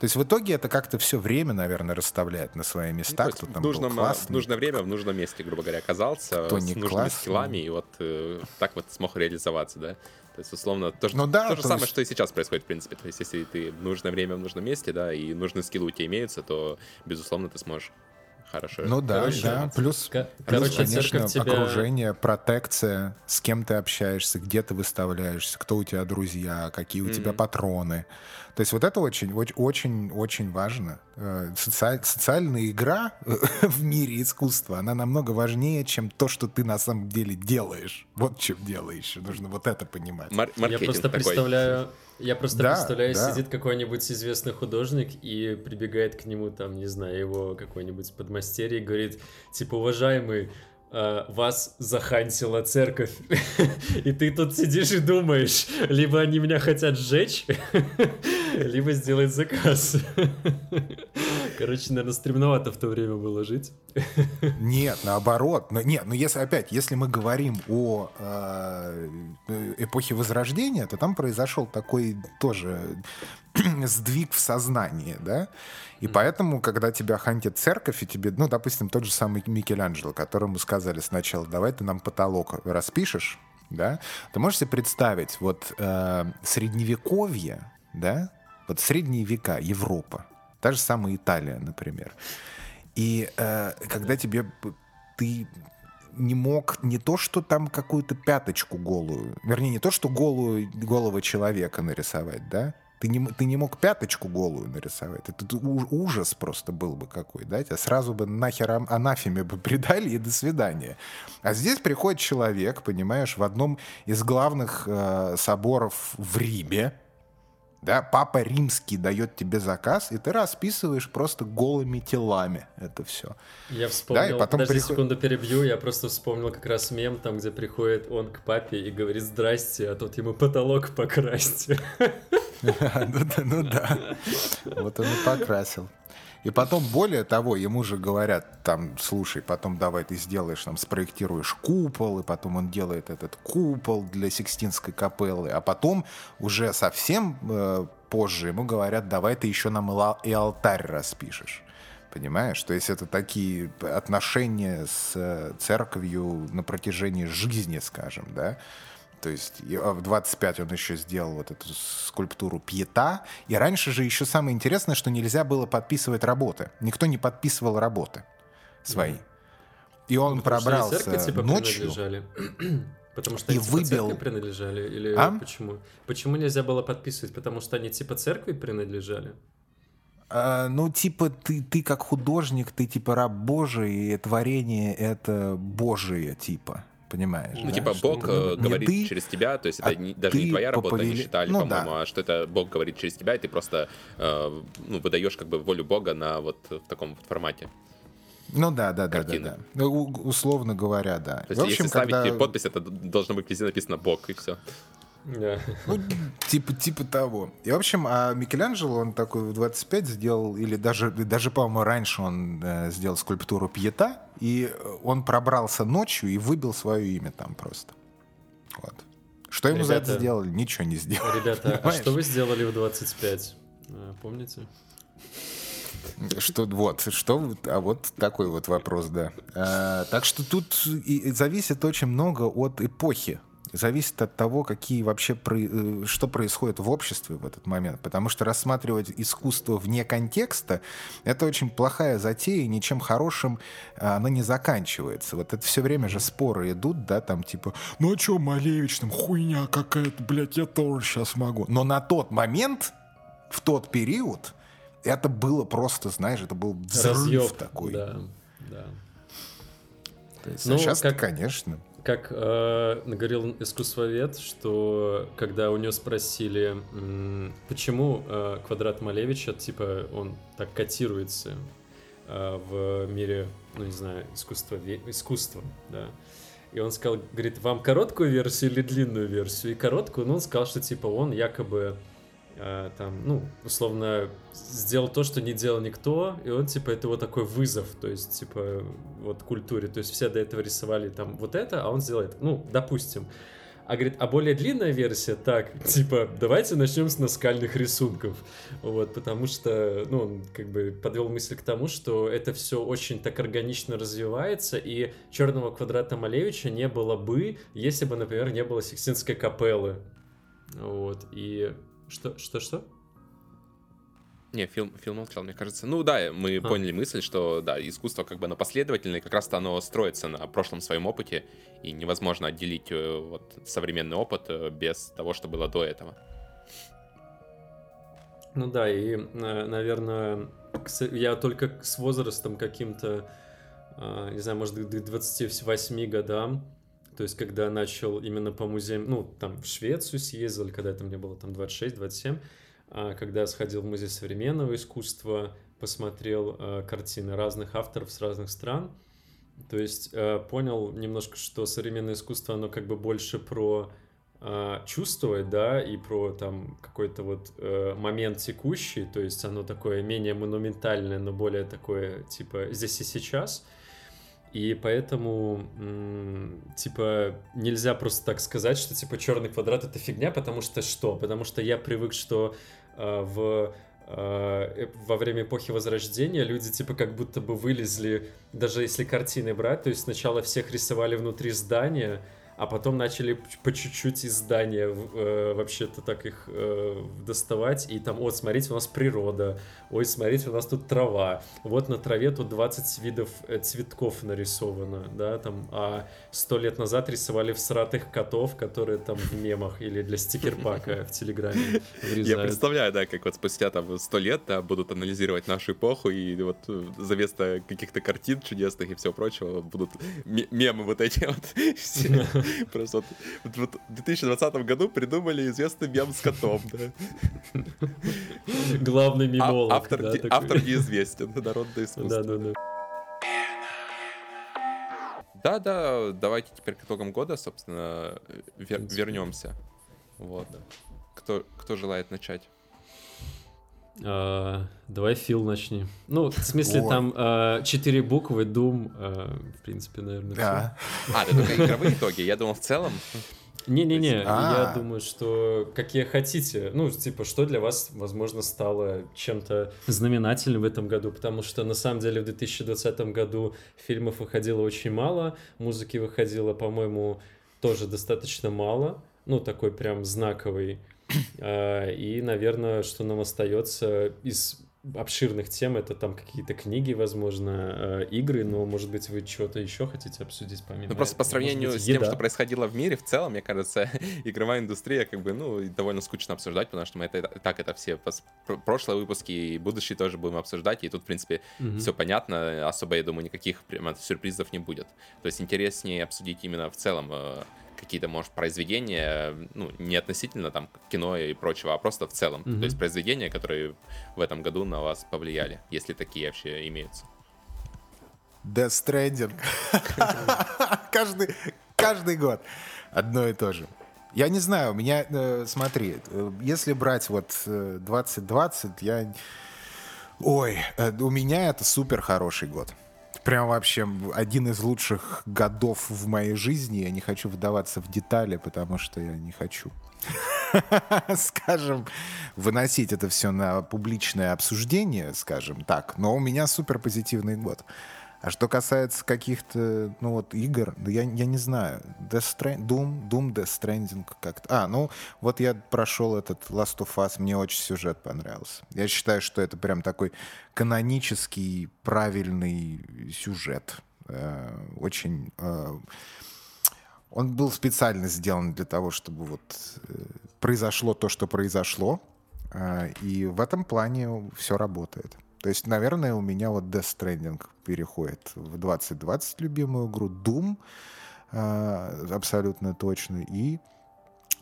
То есть в итоге это как-то все время, наверное, расставляет на свои места, ну, кто там нужном, был классный. В нужное время, в нужном месте, грубо говоря, оказался, кто с не нужными классный. скиллами, и вот э, так вот смог реализоваться, да? То есть, условно, то, ну, да, то же то самое, есть... что и сейчас происходит, в принципе. То есть, если ты в нужное время в нужном месте, да, и нужные скиллы у тебя имеются, то, безусловно, ты сможешь хорошо. Ну да, короче, да. Плюс, К- плюс конечно, тебя... окружение, протекция, с кем ты общаешься, где ты выставляешься, кто у тебя друзья, какие у mm-hmm. тебя патроны. То есть вот это очень, очень, очень важно. Э, соци... Социальная игра в мире искусства, она намного важнее, чем то, что ты на самом деле делаешь. Вот чем дело еще. Нужно вот это понимать. Мар- Я просто такой. представляю я просто да, представляю, да. сидит какой-нибудь известный художник и прибегает к нему, там, не знаю, его какой-нибудь подмастерье и говорит, типа, уважаемый, э, вас захантила церковь. и ты тут сидишь и думаешь, либо они меня хотят сжечь, либо сделать заказ. Короче, наверное, стремновато в то время было жить. Нет, наоборот. Но, нет, но если опять, если мы говорим о э, эпохе Возрождения, то там произошел такой тоже сдвиг в сознании, да? И mm. поэтому, когда тебя хантит церковь, и тебе, ну, допустим, тот же самый Микеланджело, которому сказали сначала, давай ты нам потолок распишешь, да? Ты можешь себе представить, вот э, средневековье, да? Вот средние века, Европа, Та же самая Италия, например. И э, когда тебе ты не мог не то, что там какую-то пяточку голую, вернее, не то, что голую голову человека нарисовать, да? Ты не, ты не мог пяточку голую нарисовать. Это ужас просто был бы какой, да? Тебя сразу бы нахер анафеме бы предали и до свидания. А здесь приходит человек, понимаешь, в одном из главных э, соборов в Риме, да, папа римский дает тебе заказ, и ты расписываешь просто голыми телами это все. Я вспомнил, да, и потом подожди приход... секунду перебью, я просто вспомнил как раз мем, там, где приходит он к папе и говорит «Здрасте», а тот ему потолок покрасьте. Ну да, вот он и покрасил. И потом, более того, ему же говорят, там, слушай, потом давай ты сделаешь, там, спроектируешь купол, и потом он делает этот купол для Сикстинской капеллы, а потом уже совсем э, позже ему говорят, давай ты еще нам и алтарь распишешь. Понимаешь? То есть это такие отношения с э, церковью на протяжении жизни, скажем, да? То есть а, в 25 он еще сделал вот эту скульптуру Пьета. И раньше же еще самое интересное, что нельзя было подписывать работы. Никто не подписывал работы. свои. И он Потому пробрался что церкви, типа, ночью. Потому что они и типа выбил... церкви принадлежали? Или а? почему? Почему нельзя было подписывать? Потому что они типа церкви принадлежали? А, ну, типа, ты, ты как художник, ты типа раб Божий, и творение это Божие, типа. Понимаешь? Ну, да? типа, Бог что, говорит ты, через тебя, то есть это а не, даже не твоя работа, повели... они считали, ну, по-моему, да. а что это Бог говорит через тебя, и ты просто э, ну, выдаешь как бы волю Бога на вот в таком вот формате. Ну да, да, да, да, да. Ну, условно говоря, да. То есть, в общем, если когда... ставить подпись, это должно быть везде написано Бог, и все. Yeah. Ну, типа, типа того. И, в общем, а Микеланджело, он такой в 25 сделал, или даже, даже по-моему, раньше он э, сделал скульптуру Пьета, и он пробрался ночью и выбил свое имя там просто. Вот. Что ему ребята, за это сделали? Ничего не сделали. Ребята, а понимаешь? а что вы сделали в 25? Э, помните? Что вот, что, а вот такой вот вопрос, да. А, так что тут и, и зависит очень много от эпохи зависит от того, какие вообще э, что происходит в обществе в этот момент. Потому что рассматривать искусство вне контекста это очень плохая затея, и ничем хорошим а, оно не заканчивается. Вот это все время же споры идут, да, там типа, ну а что, Малевич, там хуйня какая-то, блядь, я тоже сейчас могу. Но на тот момент, в тот период, это было просто, знаешь, это был взрыв Разъеб, такой. Да, да. То есть, ну, сейчас, как... конечно как э, говорил искусствовед, что когда у него спросили, почему э, квадрат Малевича, типа, он так котируется э, в мире, ну не знаю, искусства, искусства, да. И он сказал, говорит, вам короткую версию или длинную версию? И короткую, ну он сказал, что типа он якобы э, там, ну, условно, сделал то, что не делал никто, и он, типа, это вот такой вызов, то есть, типа, вот культуре, то есть все до этого рисовали там вот это, а он сделает, ну, допустим. А говорит, а более длинная версия, так, типа, давайте начнем с наскальных рисунков. Вот, потому что, ну, он как бы подвел мысль к тому, что это все очень так органично развивается, и черного квадрата Малевича не было бы, если бы, например, не было Сикстинской капеллы. Вот, и что, что, что? Не, фильм, фильм молчал, мне кажется. Ну да, мы а. поняли мысль, что да, искусство как бы оно последовательное, как раз-то оно строится на прошлом своем опыте, и невозможно отделить э, вот современный опыт э, без того, что было до этого. Ну да, и, наверное, я только с возрастом каким-то, а, не знаю, может, к 28 годам, то есть, когда начал именно по музеям, ну, там, в Швецию съездил, когда это мне было там 26-27, а, когда сходил в музей современного искусства, посмотрел а, картины разных авторов с разных стран, то есть а, понял немножко, что современное искусство, оно как бы больше про чувствовать, да, и про там какой-то вот э, момент текущий, то есть оно такое менее монументальное, но более такое, типа, здесь и сейчас — и поэтому, типа, нельзя просто так сказать, что, типа, черный квадрат это фигня, потому что что? Потому что я привык, что э, в э, во время эпохи Возрождения люди типа как будто бы вылезли, даже если картины брать, то есть сначала всех рисовали внутри здания, а потом начали по чуть-чуть из здания э, вообще-то так их э, доставать, и там, вот, смотрите, у нас природа, ой, смотрите, у нас тут трава, вот на траве тут 20 видов э, цветков нарисовано, да, там, а сто лет назад рисовали всратых котов, которые там в мемах или для стикерпака в Телеграме Я представляю, да, как вот спустя там сто лет да, будут анализировать нашу эпоху, и вот э, за место каких-то картин чудесных и всего прочего будут мемы вот эти вот Просто в 2020 году придумали известный мем с котом, да. Главный а, мемолог. Автор, да, не, автор неизвестен, народное искусство. Да, да, да. Да, да, давайте теперь к итогам года, собственно, вер, вернемся. Вот. Кто, кто желает начать? Uh, давай Фил начни. Ну, в смысле, там uh, четыре буквы, Doom, uh, в принципе, наверное, да. Все. А, это только игровые итоги? Я думал, в целом... Не-не-не, я думаю, что какие хотите. Ну, типа, что для вас, возможно, стало чем-то знаменательным в этом году, потому что, на самом деле, в 2020 году фильмов выходило очень мало, музыки выходило, по-моему, тоже достаточно мало, ну, такой прям знаковый а, и, наверное, что нам остается из обширных тем. Это там какие-то книги, возможно, э, игры, но, может быть, вы что-то еще хотите обсудить помимо Ну, просто по сравнению быть, с тем, что происходило в мире, в целом, мне кажется, игровая индустрия, как бы, ну, довольно скучно обсуждать, потому что мы это так это все прошлые выпуски и будущие тоже будем обсуждать, и тут, в принципе, угу. все понятно, особо, я думаю, никаких прямо сюрпризов не будет. То есть интереснее обсудить именно в целом э, какие-то, может, произведения, ну, не относительно там кино и прочего, а просто в целом. Mm-hmm. То есть произведения, которые в этом году на вас повлияли, если такие вообще имеются. Death Stranding. каждый, каждый год одно и то же. Я не знаю, у меня, э, смотри, э, если брать вот 2020, э, я... Ой, у меня это супер хороший год прям вообще один из лучших годов в моей жизни. Я не хочу вдаваться в детали, потому что я не хочу, скажем, выносить это все на публичное обсуждение, скажем так. Но у меня супер позитивный год. А что касается каких-то, ну вот, игр, да я, я не знаю. Death Strand... Doom, Doom, Death Stranding как-то. А, ну, вот я прошел этот Last of Us, мне очень сюжет понравился. Я считаю, что это прям такой канонический, правильный сюжет. Э, очень... Э, он был специально сделан для того, чтобы вот э, произошло то, что произошло. И в этом плане все работает. То есть, наверное, у меня вот Death Stranding переходит в 2020 любимую игру, Doom э, абсолютно точно, и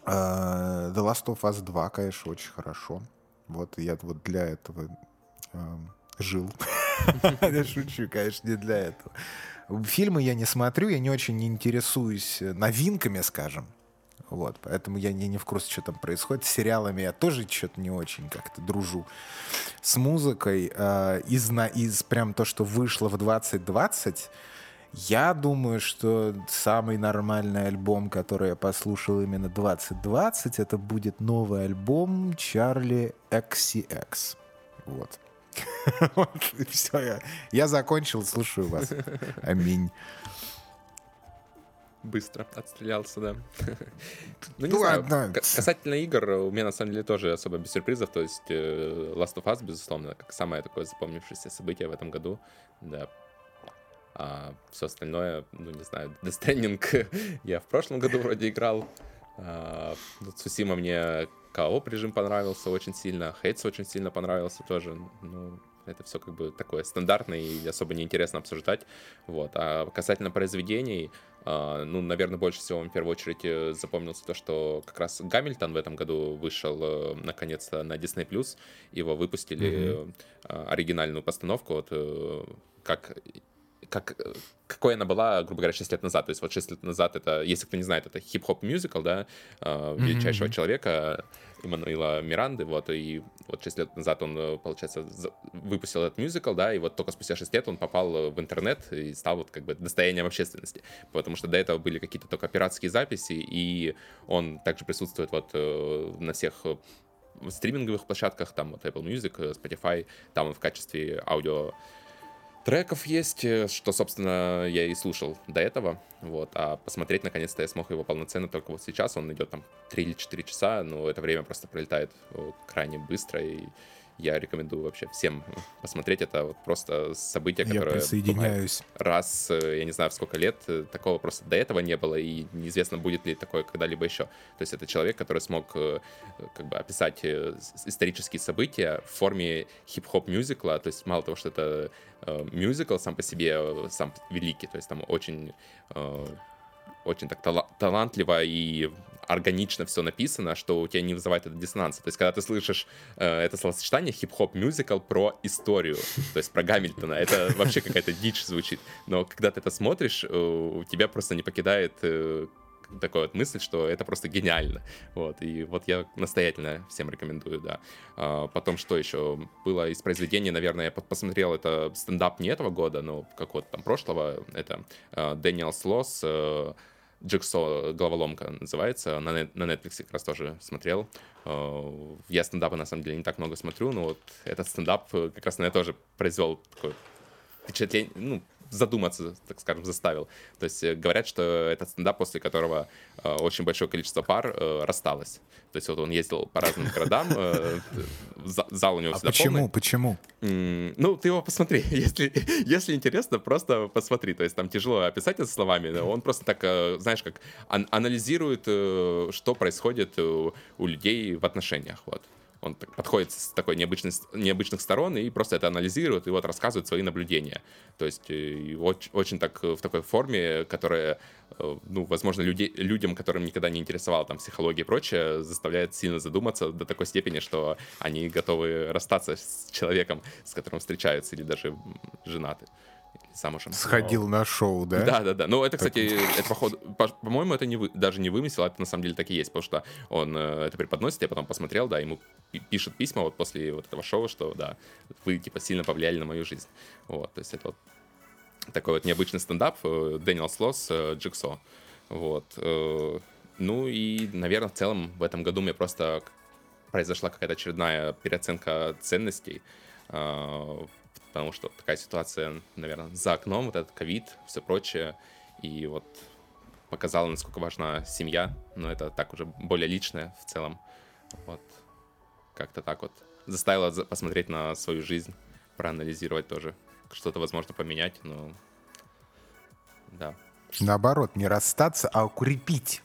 э, The Last of Us 2, конечно, очень хорошо. Вот я вот для этого э, жил. Я шучу, конечно, не для этого. Фильмы я не смотрю, я не очень интересуюсь новинками, скажем. Вот, поэтому я не, не в курсе, что там происходит. С сериалами я тоже что-то не очень как-то дружу. С музыкой э, из, на, из прям то, что вышло в 2020, я думаю, что самый нормальный альбом, который я послушал именно 2020, это будет новый альбом Чарли XCX. Вот. вот, все, я, я закончил, слушаю вас. Аминь быстро отстрелялся, да. ну, не ну, знаю. Одна... Касательно игр, у меня на самом деле тоже особо без сюрпризов. То есть э, Last of Us, безусловно, как самое такое запомнившееся событие в этом году. Да. А все остальное, ну, не знаю, Death Stranding я в прошлом году вроде играл. А, Цусима мне кооп режим понравился очень сильно. Хейтс очень сильно понравился тоже. Ну, это все как бы такое стандартное и особо неинтересно обсуждать. Вот. А касательно произведений, ну, наверное, больше всего в первую очередь э, запомнился то, что как раз Гамильтон в этом году вышел э, наконец-то на Disney+. Его выпустили mm-hmm. оригинальную постановку, вот как как, какой она была, грубо говоря, 6 лет назад. То есть вот 6 лет назад это, если кто не знает, это хип-хоп мюзикл, да, величайшего mm-hmm. человека, Эммануила Миранды, вот, и вот 6 лет назад он, э, получается, выпустил этот мюзикл, да, и вот только спустя 6 лет он попал э, в интернет и стал вот как бы достоянием общественности, потому что до этого были какие-то только пиратские записи, и он также присутствует вот э, на всех стриминговых площадках, там вот Apple Music, Spotify, там он в качестве аудио треков есть, э, что, собственно, я и слушал до этого, вот, а посмотреть, наконец-то, я смог его полноценно только вот сейчас, он идет там 3 или 4 часа, но это время просто пролетает крайне быстро, и я рекомендую вообще всем посмотреть. Это вот просто событие, которое... Я присоединяюсь. Раз, э, я не знаю, в сколько лет, э, такого просто до этого не было, и неизвестно, будет ли такое когда-либо еще. То есть это человек, который смог э, как бы описать исторические события в форме хип-хоп мюзикла, то есть мало того, что это мюзикл сам по себе, сам великий, то есть там очень очень так тала- талантливо и органично все написано, что у тебя не вызывает это диссонанса. То есть, когда ты слышишь э, это словосочетание хип-хоп мюзикл про историю, то есть про Гамильтона, это вообще какая-то дичь звучит. Но когда ты это смотришь, э, у тебя просто не покидает э, такая вот мысль, что это просто гениально. Вот, и вот я настоятельно всем рекомендую, да. А, потом, что еще было из произведений, наверное, я посмотрел, это стендап не этого года, но какого-то там прошлого, это Дэниел Слос, Джексо головоломка называется. На, на Netflix как раз тоже смотрел. Я стендапы, на самом деле, не так много смотрю, но вот этот стендап как раз на меня тоже произвел такое впечатление, ну, задуматься, так скажем, заставил. То есть э, говорят, что этот стендап, после которого э, очень большое количество пар э, рассталось. То есть вот он ездил по разным городам, зал у него а всегда почему? Полный. Почему? Ну, ты его посмотри. Если, если интересно, просто посмотри. То есть там тяжело описать это словами. Он просто так, знаешь, как анализирует, что происходит у людей в отношениях. Вот он подходит с такой необычной, необычных сторон и просто это анализирует и вот рассказывает свои наблюдения. То есть э, очень, очень так в такой форме, которая, э, ну, возможно, людей, людям, которым никогда не интересовала там психология и прочее, заставляет сильно задуматься до такой степени, что они готовы расстаться с человеком, с которым встречаются или даже женаты замужем. Сходил на шоу, да? Да, да, да. Ну, это, кстати, это, походу, по, по-моему, это не вы, даже не вымысел, это на самом деле так и есть, потому что он э, это преподносит, я потом посмотрел, да, ему пишет письма вот после вот этого шоу, что, да, вы, типа, сильно повлияли на мою жизнь. Вот, то есть это вот такой вот необычный стендап, э, Дэниел Слос, э, Джиксо. Вот. Ну и, наверное, в целом в этом году мне просто произошла какая-то очередная переоценка ценностей потому что такая ситуация, наверное, за окном, вот этот ковид, все прочее, и вот показала, насколько важна семья, но это так уже более личное в целом, вот, как-то так вот заставила посмотреть на свою жизнь, проанализировать тоже, что-то возможно поменять, но да. Наоборот, не расстаться, а укрепить.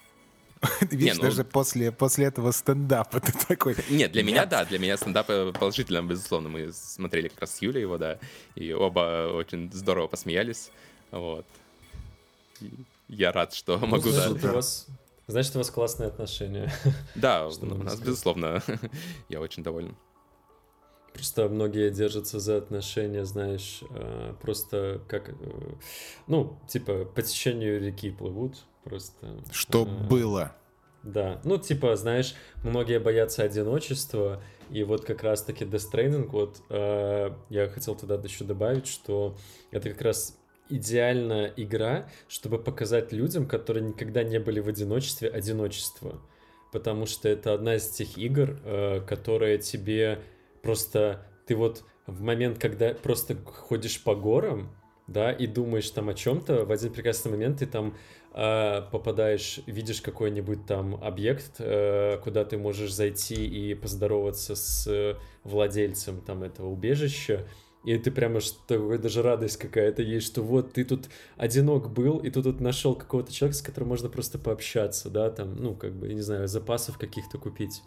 Видишь, ну... даже после, после этого стендапа ты такой... Нет, для меня, да, для меня стендап положительно, безусловно. Мы смотрели как раз с Юлей его, да, и оба очень здорово посмеялись, вот. Я рад, что ну, могу... Значит, да. у вас, значит, у вас классные отношения. Да, у нас, безусловно, я очень доволен. Просто многие держатся за отношения, знаешь, э, просто как, э, ну, типа, по течению реки плывут, просто... Что э, было. Да, ну, типа, знаешь, многие боятся одиночества, и вот как раз-таки Death Stranding, вот э, я хотел туда еще добавить, что это как раз идеальная игра, чтобы показать людям, которые никогда не были в одиночестве, одиночество. Потому что это одна из тех игр, э, которые тебе просто... Ты вот в момент, когда просто ходишь по горам, да, и думаешь там о чем-то, в один прекрасный момент ты там э, попадаешь, видишь какой-нибудь там объект, э, куда ты можешь зайти и поздороваться с владельцем там этого убежища, и ты прямо что даже радость какая-то есть, что вот ты тут одинок был, и ты тут нашел какого-то человека, с которым можно просто пообщаться, да, там, ну, как бы, я не знаю, запасов каких-то купить.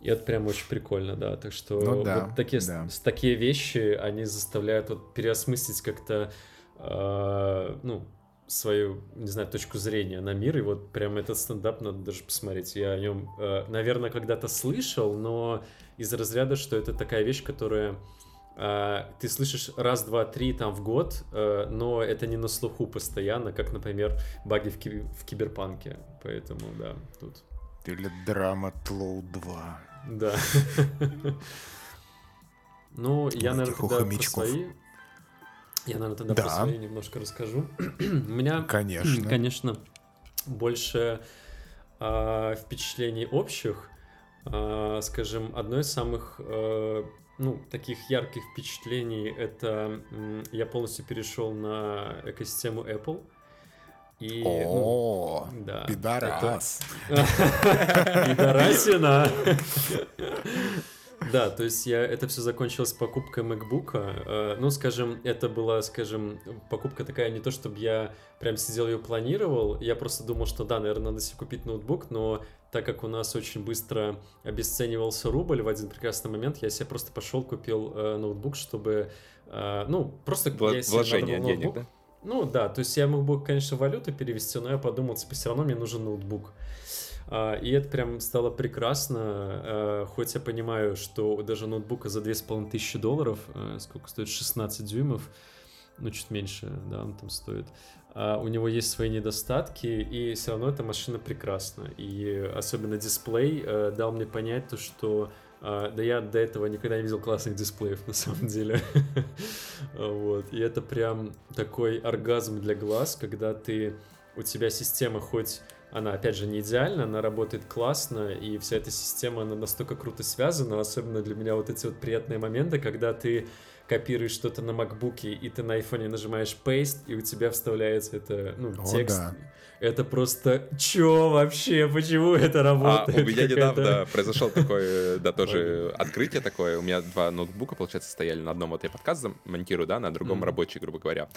И это прям очень прикольно, да. Так что ну, да, вот такие, да. с, такие вещи, они заставляют вот переосмыслить как-то, э, ну, свою, не знаю, точку зрения на мир. И вот прям этот стендап надо даже посмотреть. Я о нем, э, наверное, когда-то слышал, но из разряда, что это такая вещь, которая э, ты слышишь раз, два, три там в год, э, но это не на слуху постоянно, как, например, баги в, ки- в киберпанке. Поэтому, да, тут или драма Тлоу 2. Да. Ну, я, наверное, тогда про свои... Я, наверное, тогда про свои немножко расскажу. У меня, конечно, конечно больше а, впечатлений общих. А, скажем, одно из самых э, ну, таких ярких впечатлений это я полностью перешел на экосистему Apple. И, О, ну, да, пидорас. Пидорасина. Да, то есть я это все закончилось покупкой MacBook. Э, ну, скажем, это была, скажем, покупка такая не то, чтобы я прям сидел ее планировал. Я просто думал, что да, наверное, надо себе купить ноутбук, но так как у нас очень быстро обесценивался рубль в один прекрасный момент, я себе просто пошел купил э, ноутбук, чтобы, э, ну, просто вложение денег, да? Ну да, то есть я мог бы, конечно, валюту перевести, но я подумал, типа, все равно мне нужен ноутбук. А, и это прям стало прекрасно, а, хоть я понимаю, что даже ноутбука за 2500 долларов, а, сколько стоит, 16 дюймов, ну чуть меньше, да, он там стоит, у него есть свои недостатки, и все равно эта машина прекрасна. И особенно дисплей дал мне понять то, что а, да я до этого никогда не видел классных дисплеев, на самом деле. вот. И это прям такой оргазм для глаз, когда ты... У тебя система хоть она, опять же, не идеальна, она работает классно, и вся эта система, она настолько круто связана, особенно для меня вот эти вот приятные моменты, когда ты копируешь что-то на макбуке, и ты на айфоне нажимаешь paste, и у тебя вставляется это, ну, О, текст. Да. Это просто чё вообще? Почему это работает? А, у меня недавно произошел такое, да, тоже открытие такое. У меня два ноутбука, получается, стояли на одном, вот я подкаст монтирую, да, на другом рабочий, грубо говоря.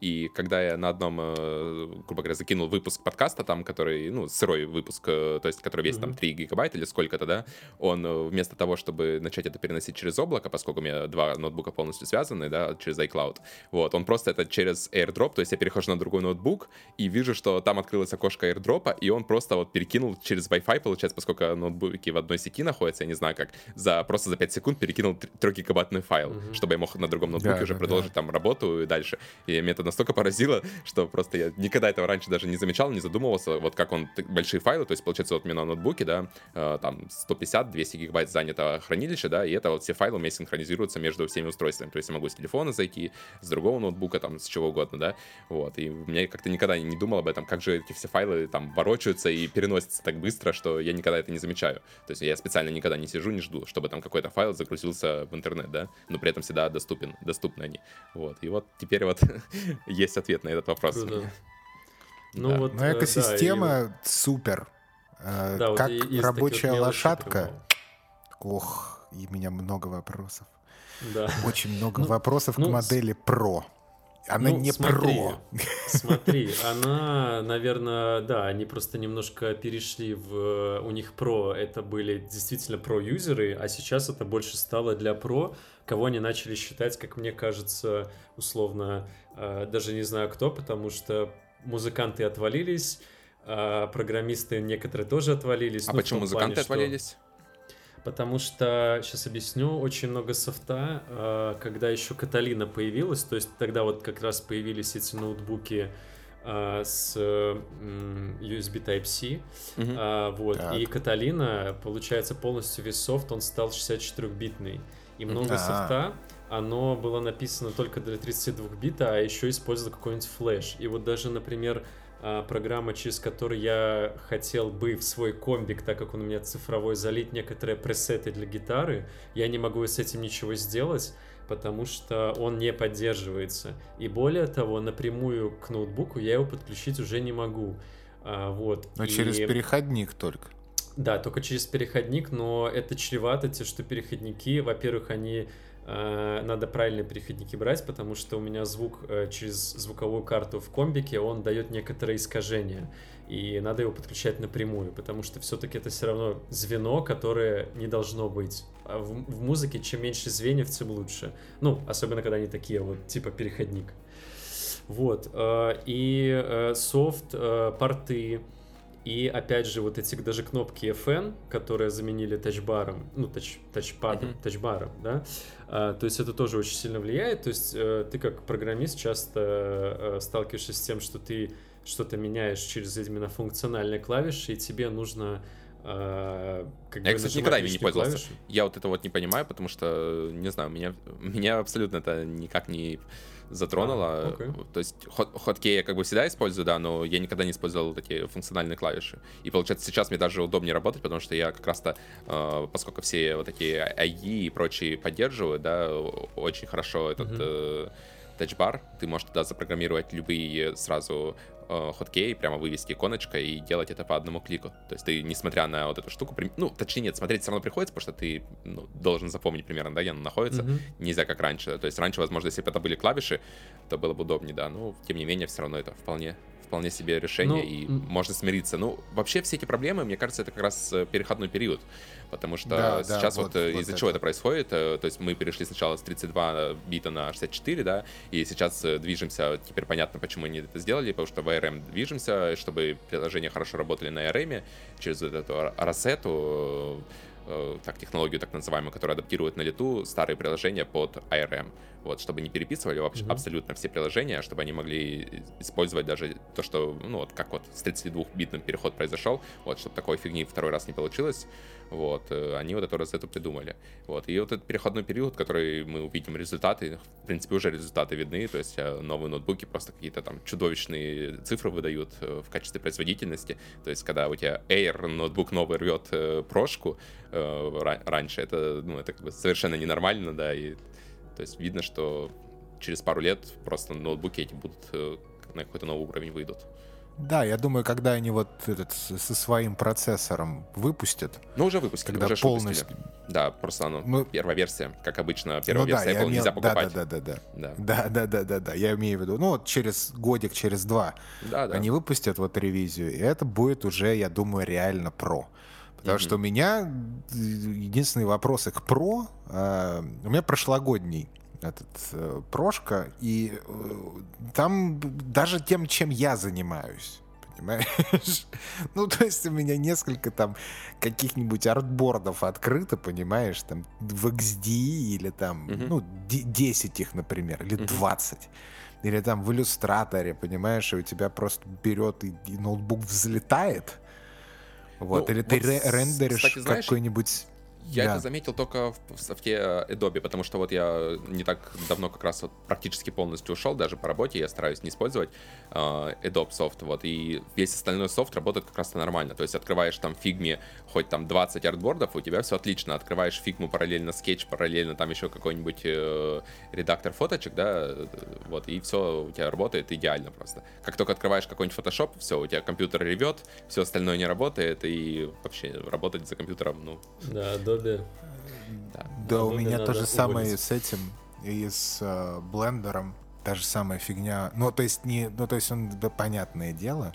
И когда я на одном, э, грубо говоря, закинул выпуск подкаста там, который, ну, сырой выпуск, э, то есть, который весит mm-hmm. там 3 гигабайта или сколько-то, да, он э, вместо того, чтобы начать это переносить через облако, поскольку у меня два ноутбука полностью связаны, да, через iCloud, вот, он просто это через AirDrop, то есть я перехожу на другой ноутбук и вижу, что там открылось окошко AirDrop, и он просто вот перекинул через Wi-Fi, получается, поскольку ноутбуки в одной сети находятся, я не знаю как, за просто за 5 секунд перекинул 3-гигабайтный файл, mm-hmm. чтобы я мог на другом ноутбуке да, уже да, продолжить да. там работу и дальше. И меня это настолько поразило, что просто я никогда этого раньше даже не замечал, не задумывался, вот как он большие файлы, то есть получается вот у меня на ноутбуке, да, э, там 150-200 гигабайт занято хранилище, да, и это вот все файлы у меня синхронизируются между всеми устройствами, то есть я могу с телефона зайти, с другого ноутбука, там, с чего угодно, да, вот, и мне как-то никогда не думал об этом, как же эти все файлы там ворочаются и переносятся так быстро, что я никогда это не замечаю. То есть я специально никогда не сижу, не жду, чтобы там какой-то файл загрузился в интернет, да, но при этом всегда доступен, доступны они. Вот, и вот теперь вот есть ответ на этот вопрос. Круто. Ну, да. вот, Но ну, экосистема да, и... супер. Э, да, как вот рабочая лошадка. Ох, и у меня много вопросов. Да. Очень много ну, вопросов ну, к модели Pro. Она ну, не смотри, про. Смотри, она, наверное, да, они просто немножко перешли в... У них про это были действительно про-юзеры, а сейчас это больше стало для про, кого они начали считать, как мне кажется, условно, э, даже не знаю кто, потому что музыканты отвалились, а программисты некоторые тоже отвалились. А ну, почему музыканты плане, отвалились? Потому что, сейчас объясню, очень много софта, а, когда еще Каталина появилась, то есть тогда вот как раз появились эти ноутбуки а, с USB Type-C, угу. вот, так. и Каталина, получается, полностью весь софт, он стал 64-битный, и много А-а-а. софта, оно было написано только для 32 бита, а еще использовало какой-нибудь флеш. И вот даже, например, программа, через которую я хотел бы в свой комбик, так как он у меня цифровой, залить некоторые пресеты для гитары, я не могу с этим ничего сделать, потому что он не поддерживается. И более того, напрямую к ноутбуку я его подключить уже не могу. А, вот. Но и... через переходник только. Да, только через переходник, но это чревато, те, что переходники, во-первых, они надо правильные переходники брать, потому что у меня звук э, через звуковую карту в комбике, он дает некоторые искажения, и надо его подключать напрямую, потому что все-таки это все равно звено, которое не должно быть. А в, в музыке чем меньше звеньев, тем лучше. Ну, особенно когда они такие вот, типа переходник. Вот. Э, и софт, порты, и опять же, вот эти даже кнопки FN, которые заменили тачбаром, ну, тач, тачпадом, mm-hmm. тачбаром, да, а, то есть это тоже очень сильно влияет. То есть э, ты как программист часто э, сталкиваешься с тем, что ты что-то меняешь через именно функциональные клавиши, и тебе нужно э, как я, бы кстати, никогда ими не пользовался. Клавиши. Я вот это вот не понимаю, потому что, не знаю, меня, меня абсолютно это никак не затронула. А, okay. То есть хот хоткей я как бы всегда использую, да, но я никогда не использовал такие функциональные клавиши. И получается сейчас мне даже удобнее работать, потому что я как раз-то, э, поскольку все вот такие IE и прочие поддерживают, да, очень хорошо этот mm-hmm. э, тачбар, ты можешь туда запрограммировать любые сразу хоткей, прямо вывести иконочкой и делать это по одному клику. То есть ты, несмотря на вот эту штуку, ну, точнее нет, смотреть все равно приходится, потому что ты ну, должен запомнить примерно, да, где она находится. Mm-hmm. Нельзя как раньше. То есть раньше, возможно, если бы это были клавиши, то было бы удобнее, да. Но, тем не менее, все равно это вполне вполне себе решение, ну, и можно смириться. Ну, вообще все эти проблемы, мне кажется, это как раз э, переходной период, потому что да, сейчас да, вот, вот э, из-за вот чего это. происходит, э, то есть мы перешли сначала с 32 бита на 64, да, и сейчас движемся, теперь понятно, почему они это сделали, потому что в ARM движемся, чтобы приложения хорошо работали на ARM, через вот эту рассету, так, технологию так называемую, которая адаптирует на лету старые приложения под ARM вот, чтобы не переписывали вообще mm-hmm. абсолютно все приложения, чтобы они могли использовать даже то, что, ну, вот как вот с 32-битным переход произошел, вот, чтобы такой фигни второй раз не получилось, вот, э, они вот эту розету придумали, вот, и вот этот переходной период, который мы увидим результаты, в принципе, уже результаты видны, то есть э, новые ноутбуки просто какие-то там чудовищные цифры выдают э, в качестве производительности, то есть когда у тебя Air ноутбук новый рвет прошку раньше, это, ну, это как бы совершенно ненормально, да, и То есть видно, что через пару лет просто ноутбуки эти будут э, на какой-то новый уровень выйдут. Да, я думаю, когда они вот этот со своим процессором выпустят. Ну, уже выпустили, когда уже полностью. Выпустили. Да, просто оно Мы... первая версия, как обычно, первая ну, версия да, Apple имел... нельзя покупать. Да, да, да, да, да. Да, да, да, да, да. Я имею в виду, ну вот через годик, через два да, да. они выпустят вот ревизию, и это будет уже, я думаю, реально про. Потому mm-hmm. что у меня единственные вопросы к про, э, у меня прошлогодний этот э, прошка, и э, там даже тем, чем я занимаюсь, понимаешь? ну, то есть у меня несколько там каких-нибудь артбордов открыто, понимаешь, там в XD или там, mm-hmm. ну, 10 их, например, или mm-hmm. 20. Или там в иллюстраторе, понимаешь, и у тебя просто берет и, и ноутбук взлетает. Вот, ну, или вот ты рендеришь какой-нибудь я да. это заметил только в, в софте Adobe, потому что вот я не так давно как раз вот практически полностью ушел, даже по работе я стараюсь не использовать э, Adobe софт, вот, и весь остальной софт работает как раз-то нормально, то есть открываешь там фигме хоть там 20 artboard ов, у тебя все отлично, открываешь фигму параллельно скетч, параллельно там еще какой-нибудь э, редактор фоточек, да, вот, и все у тебя работает идеально просто. Как только открываешь какой-нибудь Photoshop, все, у тебя компьютер ревет, все остальное не работает, и вообще работать за компьютером, ну... Да, Adobe да, да у меня то же самое с этим и с э, блендером. Та же самая фигня. Ну, то есть, не, ну, то есть он, да, понятное дело,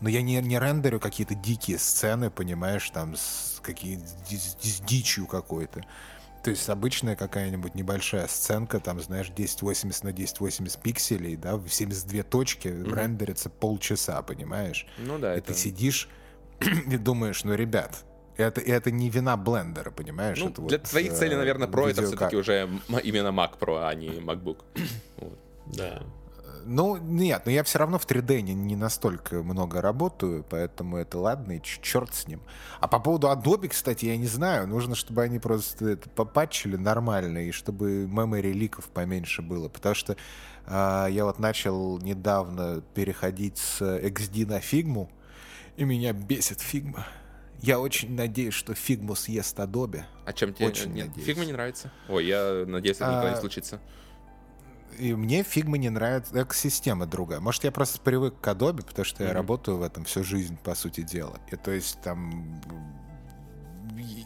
Но я не, не рендерю какие-то дикие сцены, понимаешь, там с, какие, с, с дичью какой-то. То есть обычная какая-нибудь небольшая сценка, там, знаешь, 1080 на 1080 пикселей, да, в 72 точки uh-huh. рендерится полчаса, понимаешь? Ну да. И это... ты сидишь и думаешь, ну, ребят, это, это не вина блендера, понимаешь? Ну, это для вот, твоих целей, наверное, Pro видео... это все-таки уже именно Mac Pro, а не MacBook. вот. Да. Ну, нет, но я все равно в 3D не, не настолько много работаю, поэтому это ладно, и черт с ним. А по поводу Adobe, кстати, я не знаю, нужно, чтобы они просто это попатчили нормально, и чтобы memory ликов поменьше было, потому что э, я вот начал недавно переходить с XD на Figma, и меня бесит Figma. Я очень надеюсь, что Фигму съест Adobe. А чем тебе очень нет, надеюсь. Фигма не нравится? Ой, я надеюсь, это никогда не а, случится. И мне Фигма не нравится, экосистема другая. Может, я просто привык к Adobe, потому что mm-hmm. я работаю в этом всю жизнь, по сути дела. И то есть там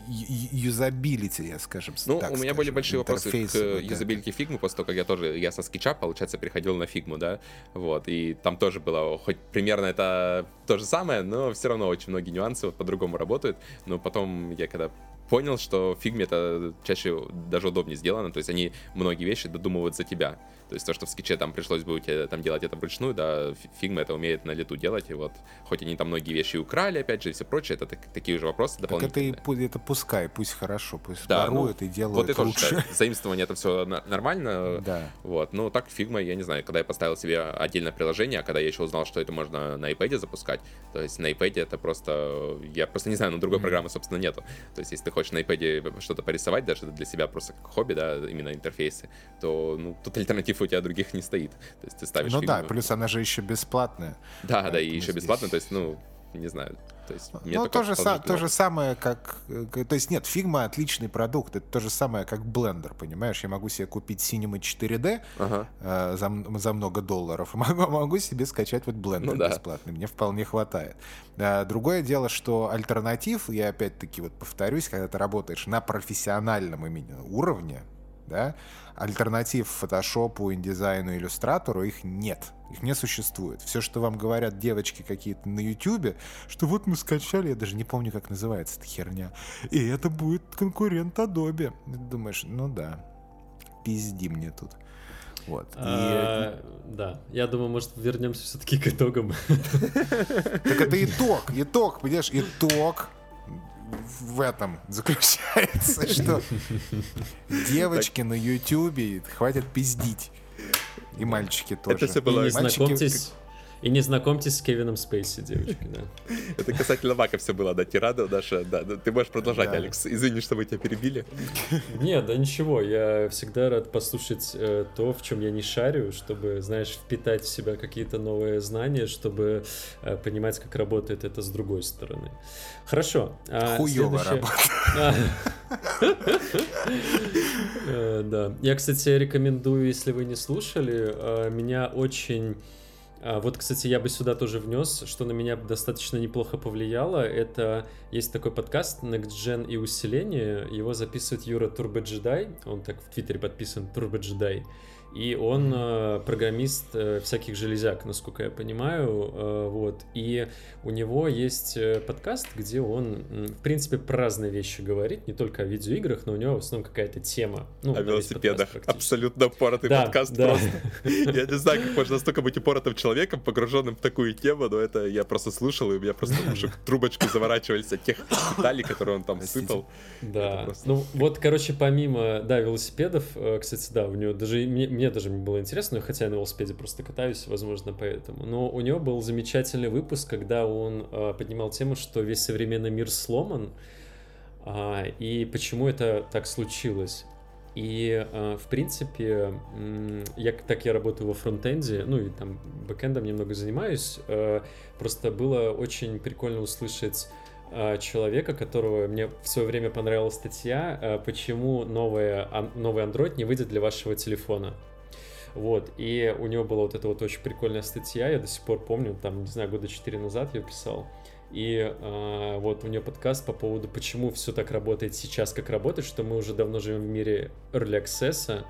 юзабилити, я скажем Ну, так у меня скажем, были большие вопросы к юзабилити фигмы после того, как я тоже, я со скетча, получается, переходил на фигму, да, вот, и там тоже было, хоть примерно это то же самое, но все равно очень многие нюансы вот по-другому работают, но потом я когда понял, что в фигме это чаще даже удобнее сделано, то есть они многие вещи додумывают за тебя. То есть то, что в скетче там пришлось бы тебе там делать это вручную, да, фигма это умеет на лету делать, и вот хоть они там многие вещи украли, опять же, и все прочее, это так, такие же вопросы дополнительные. Так это, и, это пускай, пусть хорошо, пусть да, воруют ну, и делают вот это лучше. Тоже, заимствование это все нормально, да. вот, ну так фигма, я не знаю, когда я поставил себе отдельное приложение, а когда я еще узнал, что это можно на iPad запускать, то есть на iPad это просто, я просто не знаю, но другой mm-hmm. программы, собственно, нету. То есть если ты хочешь на iPad что-то порисовать, даже для себя просто как хобби, да, именно интерфейсы, то ну, тут альтернатив у тебя других не стоит. То есть ты ставишь Ну фигму. да, плюс она же еще бесплатная. Да, да, и еще здесь... бесплатная, то есть, ну, не знаю. То есть, ну, то же, са- то же самое, как... То есть, нет, Figma отличный продукт. Это то же самое, как Blender, понимаешь? Я могу себе купить Cinema 4D ага. э, за, за много долларов. Могу, могу себе скачать вот Blender ну, да. бесплатный. Мне вполне хватает. А, другое дело, что альтернатив, я опять-таки вот повторюсь, когда ты работаешь на профессиональном именно уровне, да, альтернатив фотошопу, индизайну, иллюстратору, их нет. Их не существует. Все, что вам говорят девочки какие-то на Ютубе, что вот мы скачали, я даже не помню, как называется эта херня, и это будет конкурент Adobe. Ты думаешь, ну да, пизди мне тут. Вот. А, и... Да, я думаю, может, вернемся все-таки к итогам. Так это итог, итог, понимаешь, итог в этом заключается, что девочки на Ютубе хватит пиздить. И мальчики тоже. Это все было... И не знакомьтесь, И не знакомьтесь с Кевином Спейси, девочки, да. Это касательно Мака все было, да, тирада наша, да. Ты можешь продолжать, Алекс. Извини, что мы тебя перебили. Нет, да ничего, я всегда рад послушать э, то, в чем я не шарю, чтобы, знаешь, впитать в себя какие-то новые знания, чтобы э, понимать, как работает это с другой стороны. Хорошо. А Хуёво работает. Э, да. Я, кстати, рекомендую, если вы не слушали, меня очень а, вот, кстати, я бы сюда тоже внес, что на меня достаточно неплохо повлияло. Это есть такой подкаст Next Gen и усиление. Его записывает Юра Турбоджедай. Он так в Твиттере подписан Турбоджедай. И он э, программист э, всяких железяк, насколько я понимаю. Э, вот. И у него есть э, подкаст, где он, в принципе, про разные вещи говорит, не только о видеоиграх, но у него в основном какая-то тема. Ну, о велосипедах. Абсолютно поротый да, подкаст да. просто. Я не знаю, как можно настолько быть упоротым человеком, погруженным в такую тему, но это я просто слушал, и у меня просто уши трубочку заворачивались от тех деталей, которые он там сыпал. Да. Ну, вот, короче, помимо, да, велосипедов, э, кстати, да, у него даже мне даже было интересно, хотя я на велосипеде просто катаюсь, возможно, поэтому. Но у него был замечательный выпуск, когда он э, поднимал тему, что весь современный мир сломан, э, и почему это так случилось. И, э, в принципе, я, так я работаю во фронтенде, ну и там бэкэндом немного занимаюсь, э, просто было очень прикольно услышать человека, которого мне в свое время понравилась статья, почему новая, новый Android не выйдет для вашего телефона. Вот, и у него была вот эта вот очень прикольная статья, я до сих пор помню, там, не знаю, года 4 назад я писал. И э, вот у нее подкаст по поводу, почему все так работает сейчас, как работает, что мы уже давно живем в мире early access,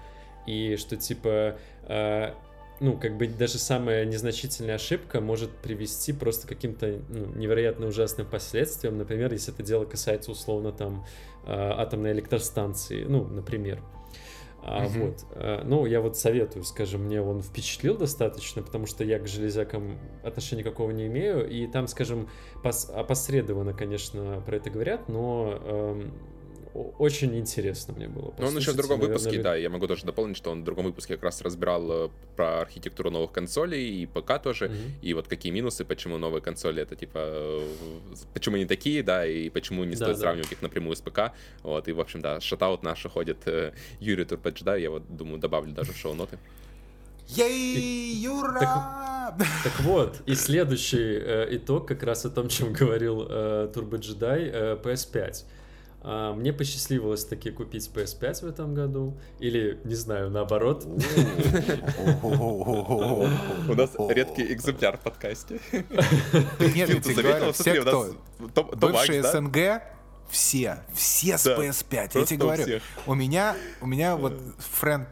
и что типа, э, ну, как бы даже самая незначительная ошибка может привести просто к каким-то ну, невероятно ужасным последствиям. Например, если это дело касается условно там э, атомной электростанции, ну, например. А, угу. Вот. А, ну, я вот советую, скажем, мне он впечатлил достаточно, потому что я к железякам отношения никакого не имею, и там, скажем, пос опосредованно, конечно, про это говорят, но эм, очень интересно мне было. Ну, он еще в другом наверное, выпуске, да, я могу тоже дополнить, что он в другом выпуске как раз разбирал э, про архитектуру новых консолей и ПК тоже, угу. и вот какие минусы, почему новые консоли это типа, э, почему они такие, да, и почему не стоит да, сравнивать да. их напрямую с ПК, вот, и, в общем, да, шатаут наш ходит э, Юрий Турпач, да, я вот думаю, добавлю даже в шоу-ноты. Ей, Юра! Так, так вот, и следующий э, итог как раз о том, чем говорил э, Turbo Jedi, э, PS5. А, мне посчастливилось таки купить PS5 в этом году. Или, не знаю, наоборот. У нас редкий экземпляр в подкасте. Нет, я тебе говорю, все, кто бывшие СНГ, все, все с да, PS5. Я тебе говорю, всех. у меня, у меня вот френд,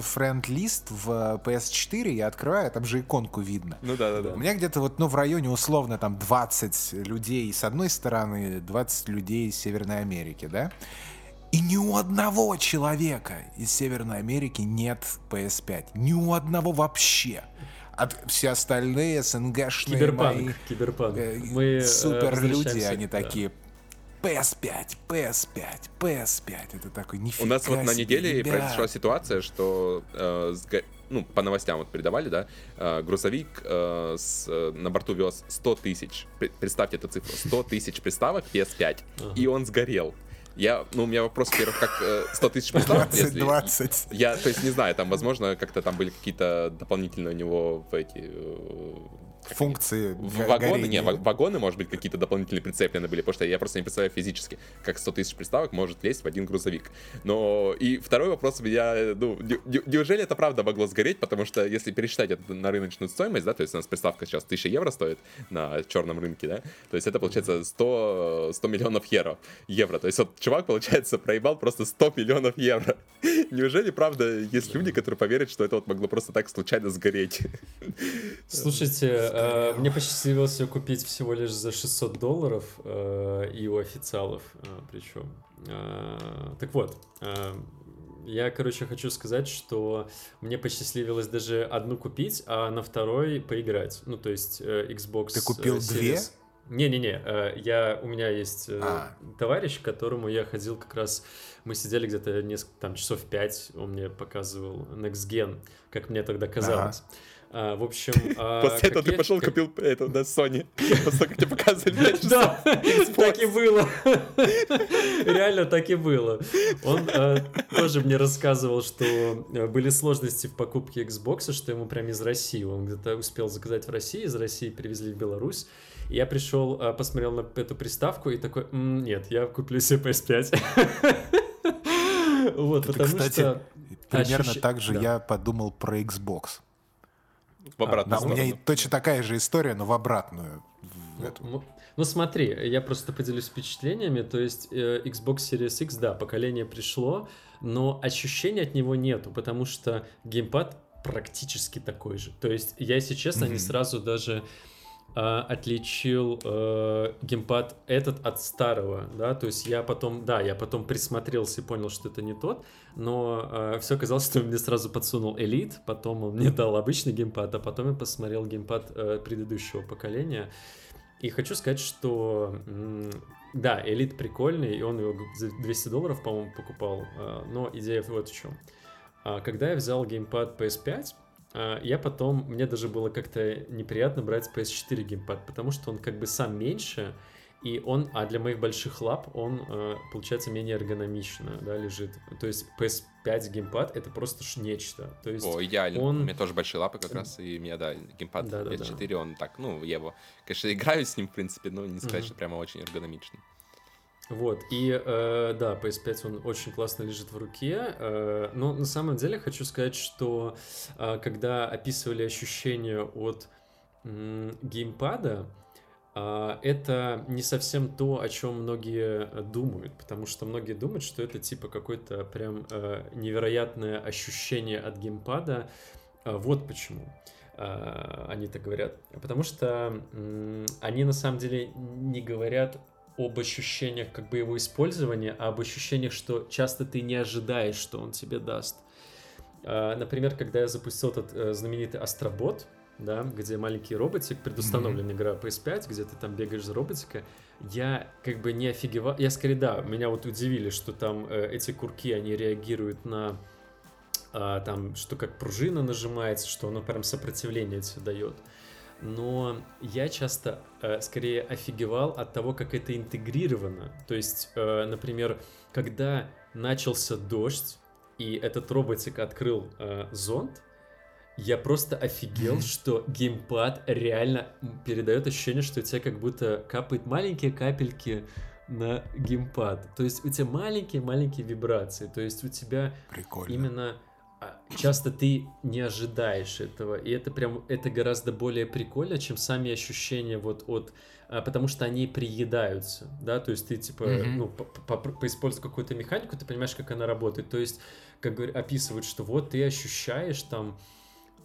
френд лист в PS4 я открываю, там же иконку видно. Ну да, да, да. У меня где-то вот, ну, в районе условно там 20 людей с одной стороны, 20 людей из Северной Америки, да? И ни у одного человека из Северной Америки нет PS5. Ни у одного вообще. А все остальные СНГшные киберпанк, мои киберпанк. Э, Мы супер люди, они да. такие PS5, PS5, PS5. Это такой нифига У нас вот на неделе ребят. произошла ситуация, что э, сго... ну, по новостям вот передавали, да, э, грузовик э, с, э, на борту вез 100 тысяч, представьте эту цифру, 100 тысяч приставок PS5, uh-huh. и он сгорел. Я, ну, у меня вопрос, во-первых, как э, 100 тысяч приставок, 20, если... 20. Я, то есть, не знаю, там, возможно, как-то там были какие-то дополнительные у него в эти функции Вагоны, не, вагоны, может быть, какие-то дополнительные прицеплены были, потому что я просто не представляю физически, как 100 тысяч приставок может лезть в один грузовик. Но и второй вопрос меня, ну, неужели это правда могло сгореть, потому что если пересчитать это на рыночную стоимость, да, то есть у нас приставка сейчас 1000 евро стоит на черном рынке, да, то есть это получается 100, 100 миллионов евро, евро, то есть вот чувак, получается, проебал просто 100 миллионов евро. Неужели, правда, есть люди, которые поверят, что это вот могло просто так случайно сгореть? Слушайте, Э, мне посчастливилось ее купить всего лишь за 600 долларов, э, и у официалов э, причем. Так вот, я, короче, хочу сказать, что мне посчастливилось даже одну купить, а на второй поиграть. Ну, то есть Xbox Ты купил Series... две? Не-не-не, я, у меня есть а. товарищ, к которому я ходил как раз мы сидели где-то несколько, там, часов пять, он мне показывал Next Gen, как мне тогда казалось. Ага. А, в общем... А, После этого ты пошел купил это, да, Sony. После того, как тебе показывали Да, так и было. Реально так и было. Он а, тоже мне рассказывал, что а, были сложности в покупке Xbox, что ему прям из России. Он где-то успел заказать в России, из России привезли в Беларусь. Я пришел, а, посмотрел на эту приставку и такой, нет, я куплю себе PS5. Вот, потому что... Примерно так же я подумал про Xbox. В обратную а, сторону. У меня точно такая же история, но в обратную. В ну, ну, ну смотри, я просто поделюсь впечатлениями. То есть э, Xbox Series X, да, поколение пришло, но ощущения от него нету, потому что геймпад практически такой же. То есть я, если честно, mm-hmm. не сразу даже э, отличил э, геймпад этот от старого, да, то есть я потом, да, я потом присмотрелся и понял, что это не тот, но э, все казалось, что он мне сразу подсунул Elite, потом он мне дал обычный геймпад, а потом я посмотрел геймпад э, предыдущего поколения, и хочу сказать, что да, Elite прикольный, и он его за 200 долларов, по-моему, покупал, э, но идея вот в чем. А когда я взял геймпад PS5, а, я потом, мне даже было как-то неприятно брать PS4 геймпад, потому что он как бы сам меньше, и он, а для моих больших лап он, э, получается, менее эргономично, да, лежит. То есть PS5 геймпад это просто ж нечто. То есть О, идеально. Он... У меня тоже большие лапы как раз, и мне, да, геймпад да, PS4, да. он так, ну, я его, конечно, играю с ним, в принципе, но не сказать, mm-hmm. что прямо очень эргономичный. Вот, и э, да, PS5 он очень классно лежит в руке, э, но на самом деле хочу сказать, что э, когда описывали ощущения от э, геймпада, э, это не совсем то, о чем многие думают, потому что многие думают, что это типа какое-то прям э, невероятное ощущение от геймпада. Э, вот почему э, они так говорят. Потому что э, они на самом деле не говорят об ощущениях как бы его использования, а об ощущениях, что часто ты не ожидаешь, что он тебе даст. А, например, когда я запустил этот э, знаменитый Астробот, да, где маленький роботик, предустановленная mm-hmm. игра PS5, где ты там бегаешь за роботика, я как бы не офигевал, я скорее, да, меня вот удивили, что там э, эти курки, они реагируют на э, там, что как пружина нажимается, что оно прям сопротивление тебе дает но я часто э, скорее офигевал от того, как это интегрировано. То есть, э, например, когда начался дождь, и этот роботик открыл э, зонт, я просто офигел, что геймпад реально передает ощущение, что у тебя как будто капают маленькие капельки на геймпад. То есть у тебя маленькие-маленькие вибрации. То есть у тебя Прикольно. именно часто ты не ожидаешь этого, и это прям, это гораздо более прикольно, чем сами ощущения вот от, а, потому что они приедаются, да, то есть ты типа, mm-hmm. ну, поиспользуя какую-то механику, ты понимаешь, как она работает, то есть, как говорят, описывают, что вот ты ощущаешь там,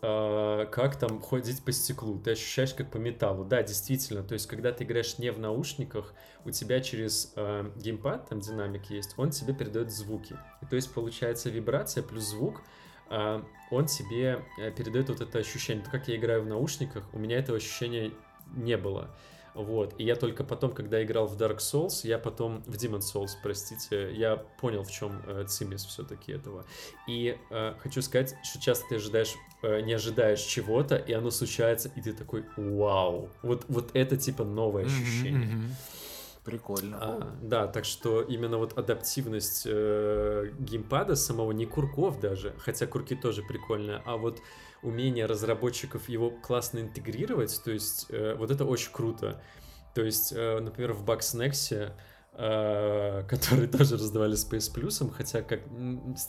э, как там ходить по стеклу, ты ощущаешь как по металлу. Да, действительно, то есть когда ты играешь не в наушниках, у тебя через э, геймпад, там динамик есть, он тебе передает звуки. И, то есть получается вибрация плюс звук, он тебе э, передает вот это ощущение. То, как я играю в наушниках, у меня этого ощущения не было. Вот. И я только потом, когда играл в Dark Souls, я потом в Demon Souls, простите, я понял, в чем э, цимис все-таки этого. И э, хочу сказать, что часто ты ожидаешь, э, не ожидаешь чего-то, и оно случается, и ты такой, вау. Вот, вот это типа новое ощущение. Mm-hmm, mm-hmm. Прикольно. А, да, так что именно вот адаптивность э, геймпада самого, не курков даже, хотя курки тоже прикольные, а вот умение разработчиков его классно интегрировать, то есть э, вот это очень круто. То есть, э, например, в Bugsnax, э, который тоже раздавали Space Plus, хотя как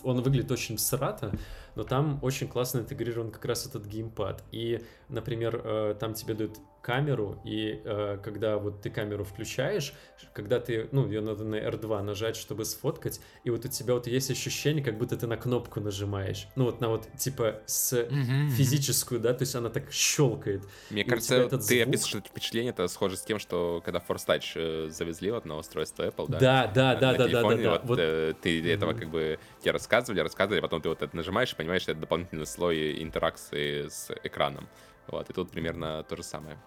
он выглядит очень срато, но там очень классно интегрирован как раз этот геймпад. И, например, э, там тебе дают камеру, и э, когда вот ты камеру включаешь, когда ты, ну, ее надо на R2 нажать, чтобы сфоткать, и вот у тебя вот есть ощущение, как будто ты на кнопку нажимаешь. Ну, вот на вот, типа, с mm-hmm. физическую, да, то есть она так щелкает. Мне кажется, этот ты звук... описываешь это впечатление, это схоже с тем, что когда Force Touch э, завезли вот на устройство Apple, да? Да, да, да, да, да, да, да. Вот, вот... Э, ты mm-hmm. этого как бы тебе рассказывали, рассказывали, а потом ты вот это нажимаешь и понимаешь, что это дополнительный слой интеракции с экраном. Вот, и тут примерно то же самое.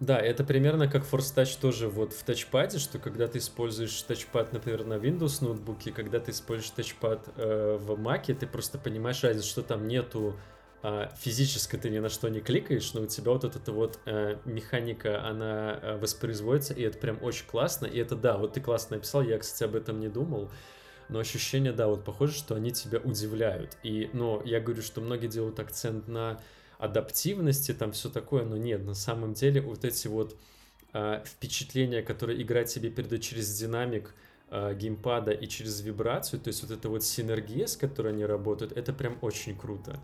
Да, это примерно как Force Touch тоже вот в тачпаде, что когда ты используешь тачпад, например, на Windows ноутбуке, когда ты используешь тачпад э, в Mac, ты просто понимаешь разницу, что там нету э, физически ты ни на что не кликаешь, но у тебя вот эта вот э, механика, она э, воспроизводится, и это прям очень классно, и это да, вот ты классно написал, я, кстати, об этом не думал, но ощущение, да, вот похоже, что они тебя удивляют. И, но я говорю, что многие делают акцент на адаптивности, там все такое, но нет, на самом деле вот эти вот э, впечатления, которые игра тебе передает через динамик э, геймпада и через вибрацию, то есть вот эта вот синергия, с которой они работают, это прям очень круто.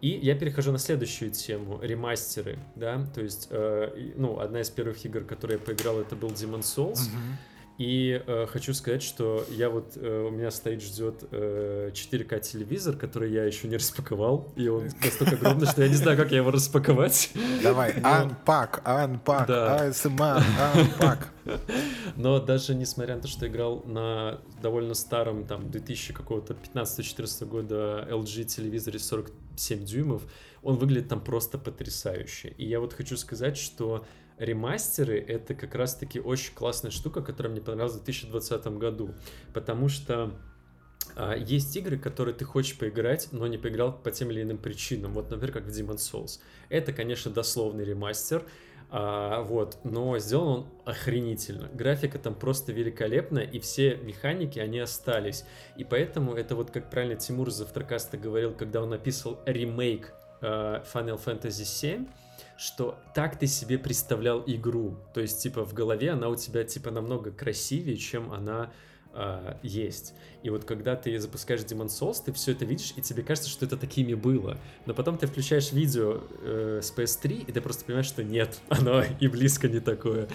И я перехожу на следующую тему, ремастеры, да, то есть, э, ну, одна из первых игр, которые я поиграл, это был Demon Souls, mm-hmm. И э, хочу сказать, что я вот, э, у меня стоит, ждет э, 4К телевизор, который я еще не распаковал, и он настолько огромный, что я не знаю, как я его распаковать. Давай, unpack, unpack, ASMR, unpack. Но даже несмотря на то, что играл на довольно старом, там, 2000 какого-то 15-14 года LG телевизоре 47 дюймов, он выглядит там просто потрясающе. И я вот хочу сказать, что ремастеры — это как раз-таки очень классная штука, которая мне понравилась в 2020 году, потому что а, есть игры, которые ты хочешь поиграть, но не поиграл по тем или иным причинам. Вот, например, как в Demon's Souls. Это, конечно, дословный ремастер, а, вот, но сделан он охренительно. Графика там просто великолепная, и все механики, они остались. И поэтому это вот, как правильно Тимур из Авторкаста говорил, когда он написал ремейк а, Final Fantasy VII, что так ты себе представлял игру. То есть, типа, в голове она у тебя, типа, намного красивее, чем она э, есть. И вот когда ты запускаешь Demon Souls, ты все это видишь, и тебе кажется, что это такими было. Но потом ты включаешь видео э, с PS3, и ты просто понимаешь, что нет, оно и близко не такое.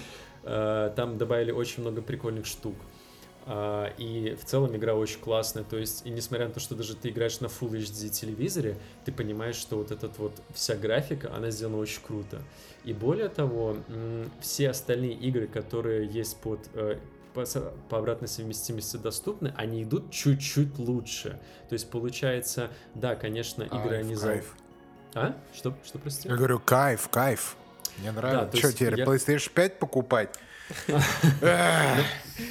Э, там добавили очень много прикольных штук. Uh, и в целом игра очень классная, то есть, и несмотря на то, что даже ты играешь на Full HD телевизоре, ты понимаешь, что вот этот вот вся графика, она сделана очень круто. И более того, все остальные игры, которые есть под uh, по, по обратной совместимости доступны, они идут чуть-чуть лучше. То есть получается, да, конечно, игры они за... Кайф. А? Что, что прости? Я говорю, кайф, кайф. Мне нравится. Да, что теперь, я... PlayStation 5 покупать?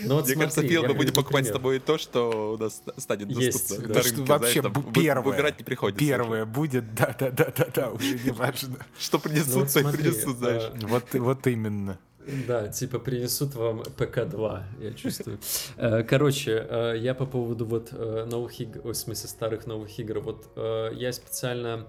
Ну, вот Мне кажется, Фил, мы будем покупать с тобой то, что у нас станет доступно. Да, что вообще первое. Играть не приходится. Первое будет, да-да-да-да-да, уже не важно. Что принесут, то и принесут, знаешь. Вот именно. Да, типа принесут вам ПК-2, я чувствую. Э, короче, э, я по поводу вот э, новых игр, в смысле старых новых игр, вот я специально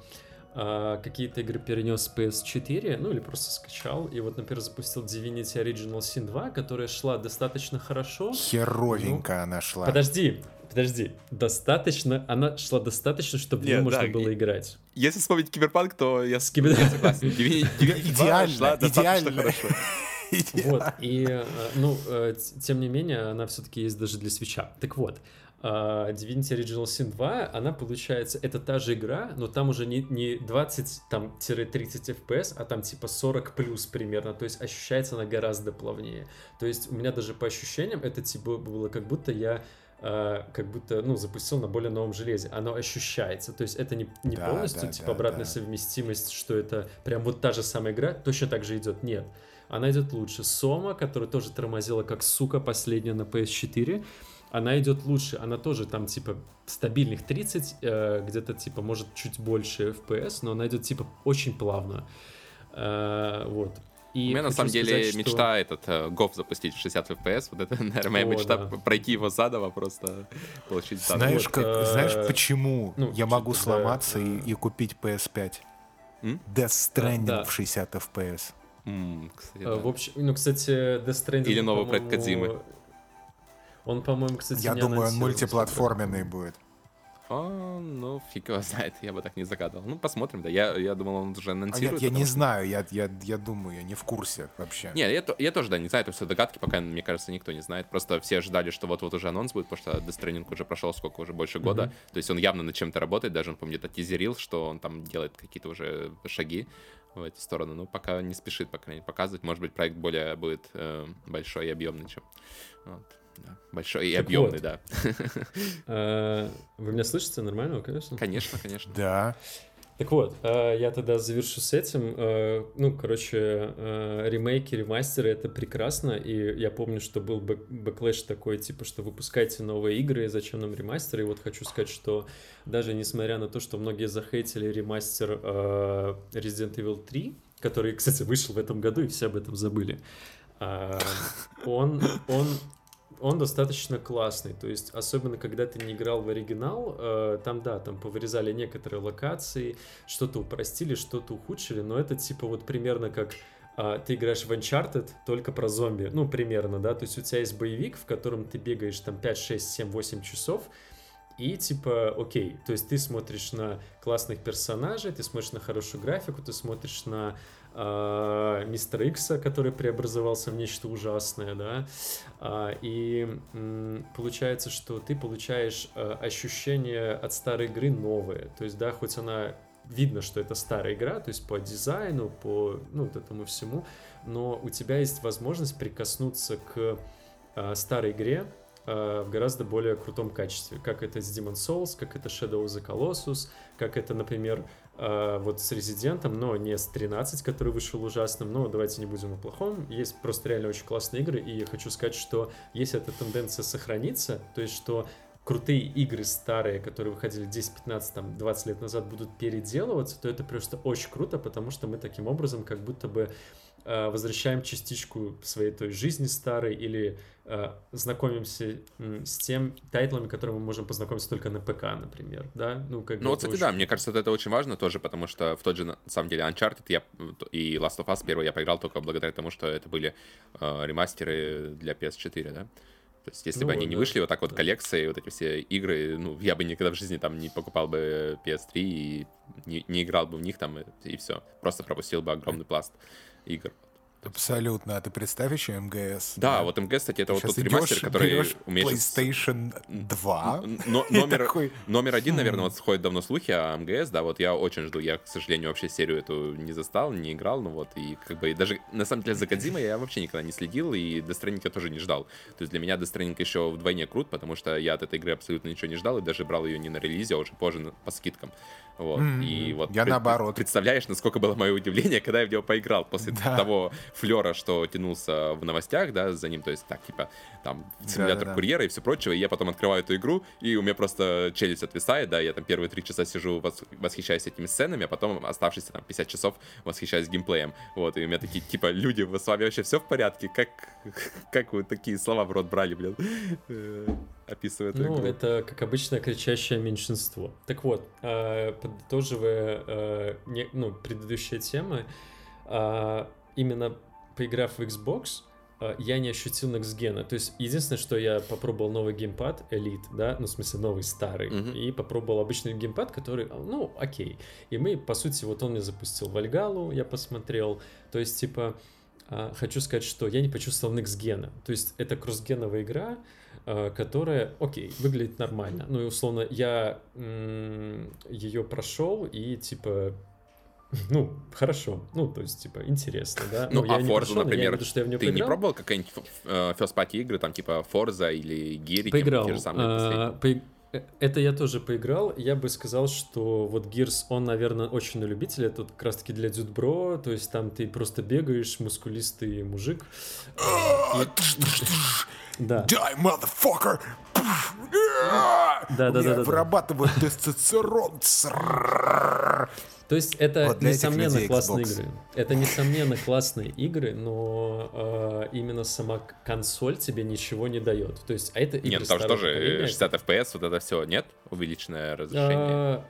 а, какие-то игры перенес с PS4, ну или просто скачал, и вот, например, запустил Divinity Original Sin 2, которая шла достаточно хорошо. Херовенько ну, она шла. Подожди, подожди, достаточно, она шла достаточно, чтобы в нее можно да, было и, играть. Если вспомнить Киберпанк, то я, Кибер... я согласен. Идеально, идеально. Вот, и, э, ну, э, тем не менее, она все-таки есть даже для свеча. Так вот, Divinity Original Sin 2, она получается, это та же игра, но там уже не, не 20-30 FPS, а там типа 40 плюс примерно, то есть ощущается она гораздо плавнее. То есть у меня даже по ощущениям это типа было как будто я Uh, как будто, ну, запустил на более новом железе. Оно ощущается. То есть это не, не да, полностью, да, типа, да, обратная да. совместимость, что это прям вот та же самая игра, точно так же идет. Нет. Она идет лучше. Сома, которая тоже тормозила как сука последняя на PS4, она идет лучше, она тоже там типа стабильных 30, э, где-то типа может чуть больше FPS, но она идет типа очень плавно. Э, вот. И У меня на самом сказать, деле что... мечта этот э, GOF запустить в 60 FPS. Вот это, наверное, моя О, мечта да. пройти его заново, просто получить заново. Знаешь, как, э, знаешь почему ну, я могу сломаться да, и, и купить PS5? М? Death Stranding да. в 60 FPS. Mm, кстати, э, да. В общем, ну, кстати, Death Stranding... Или новый проект Кадзимы. Он, по-моему, кстати, Я думаю, он мультиплатформенный будет. А, ну, фиг его знает, я бы так не загадывал. Ну, посмотрим, да. Я, я думал, он уже анонсирует. А нет, я не что... знаю, я, я, я думаю, я не в курсе вообще. Не, я, я тоже, да, не знаю, это все догадки, пока, мне кажется, никто не знает. Просто все ждали, что вот-вот уже анонс будет, потому что Death Stranding уже прошел сколько, уже больше года. Mm-hmm. То есть он явно над чем-то работает, даже он, помню, это тизерил, что он там делает какие-то уже шаги в эту сторону. Ну, пока не спешит, по крайней мере, показывать. Может быть, проект более будет э, большой и объемный, чем... Вот. Да. Большой и так объемный, вот. да. А, вы меня слышите нормально, конечно? Конечно, конечно. Да. Так вот, э, я тогда завершу с этим. Э, ну, короче, ремейки, ремастеры — это прекрасно, и я помню, что был backlash такой, типа, что выпускайте новые игры, зачем нам ремастеры, и вот хочу сказать, что даже несмотря на то, что многие захейтили ремастер Resident Evil 3, который, кстати, вышел в этом году, и все об этом забыли, он, он он достаточно классный, то есть особенно когда ты не играл в оригинал, э, там да, там повырезали некоторые локации, что-то упростили, что-то ухудшили, но это типа вот примерно как э, ты играешь в Uncharted только про зомби, ну примерно, да, то есть у тебя есть боевик, в котором ты бегаешь там 5, 6, 7, 8 часов, и типа, окей, то есть ты смотришь на классных персонажей, ты смотришь на хорошую графику, ты смотришь на э, Мистера Икса, который преобразовался в нечто ужасное, да, э, и э, получается, что ты получаешь э, ощущение от старой игры новое, то есть, да, хоть она видно, что это старая игра, то есть по дизайну, по ну, вот этому всему, но у тебя есть возможность прикоснуться к э, старой игре, в гораздо более крутом качестве, как это с Demon Souls, как это Shadow of the Colossus, как это, например, э, вот с Резидентом, но не с 13, который вышел ужасным, но давайте не будем о плохом. Есть просто реально очень классные игры, и я хочу сказать, что если эта тенденция сохранится, то есть что крутые игры старые, которые выходили 10, 15, там, 20 лет назад, будут переделываться, то это просто очень круто, потому что мы таким образом как будто бы возвращаем частичку своей той жизни старой или э, знакомимся с тем тайтлами, которыми мы можем познакомиться только на ПК, например, да? Ну, как ну вот, кстати, очень... да, мне кажется, это очень важно тоже, потому что в тот же, на самом деле, Uncharted я, и Last of Us первый я поиграл только благодаря тому, что это были э, ремастеры для PS4, да? То есть, если ну, бы они да, не вышли вот так вот да. коллекции, вот эти все игры, ну, я бы никогда в жизни там не покупал бы PS3 и не, не играл бы в них там, и, и все. Просто пропустил бы огромный пласт игр. Абсолютно. А ты представь еще МГС. Да, да? вот МГС, кстати, это Сейчас вот тот ремастер, который умеет... PlayStation 2. Но, номер, такой... номер один, наверное, вот сходит давно слухи о МГС, да, вот я очень жду. Я, к сожалению, вообще серию эту не застал, не играл, ну вот, и как бы и даже, на самом деле, за Кодзима я вообще никогда не следил, и Stranding я тоже не ждал. То есть для меня Stranding еще вдвойне крут, потому что я от этой игры абсолютно ничего не ждал, и даже брал ее не на релизе, а уже позже по скидкам. Вот. Mm-hmm. И вот я пред, наоборот. Представляешь, насколько было мое удивление, когда я в него поиграл после да. того флера, что тянулся в новостях, да, за ним, то есть так, типа, там, симулятор да, курьера и все прочее, и я потом открываю эту игру, и у меня просто челюсть отвисает, да, я там первые три часа сижу, восхищаюсь этими сценами, а потом оставшиеся там 50 часов восхищаюсь геймплеем, вот, и у меня такие, типа, люди, с вами вообще все в порядке? Как, как вы такие слова в рот брали, блин? Э, описывает Ну, игру. это, как обычно, кричащее меньшинство. Так вот, э, подытоживая э, ну, предыдущие темы, именно поиграв в Xbox, Э, я не ощутил Next Gen. То есть единственное, что я попробовал новый геймпад Elite, да, ну, в смысле, новый старый, mm-hmm. и попробовал обычный геймпад, который, ну, окей. И мы, по сути, вот он мне запустил Вальгалу, я посмотрел. То есть, типа, э, хочу сказать, что я не почувствовал Next Gen. То есть это кроссгеновая игра, э, которая, окей, выглядит нормально. Ну и условно я ее прошел и типа ну, хорошо. Ну, то есть, типа, интересно, да? Ну, ну а Forza, например, виду, что я в ты поиграл. не пробовал какие-нибудь э, first party игры, там, типа Forza или Gears? Поиграл. Те же самые а, по... Э, это я тоже поиграл. Я бы сказал, что вот Gears, он, наверное, очень на любителя. Это как раз-таки для дюдбро. То есть там ты просто бегаешь, мускулистый мужик. Да. Die, motherfucker! Да, да, да. Вырабатывает тестостерон. То есть это вот несомненно классные игры. Это несомненно классные игры, но э, именно сама консоль тебе ничего не дает. То есть, а это игры Нет, ну там же тоже 60 FPS, вот это все, нет? Увеличенное разрешение. А,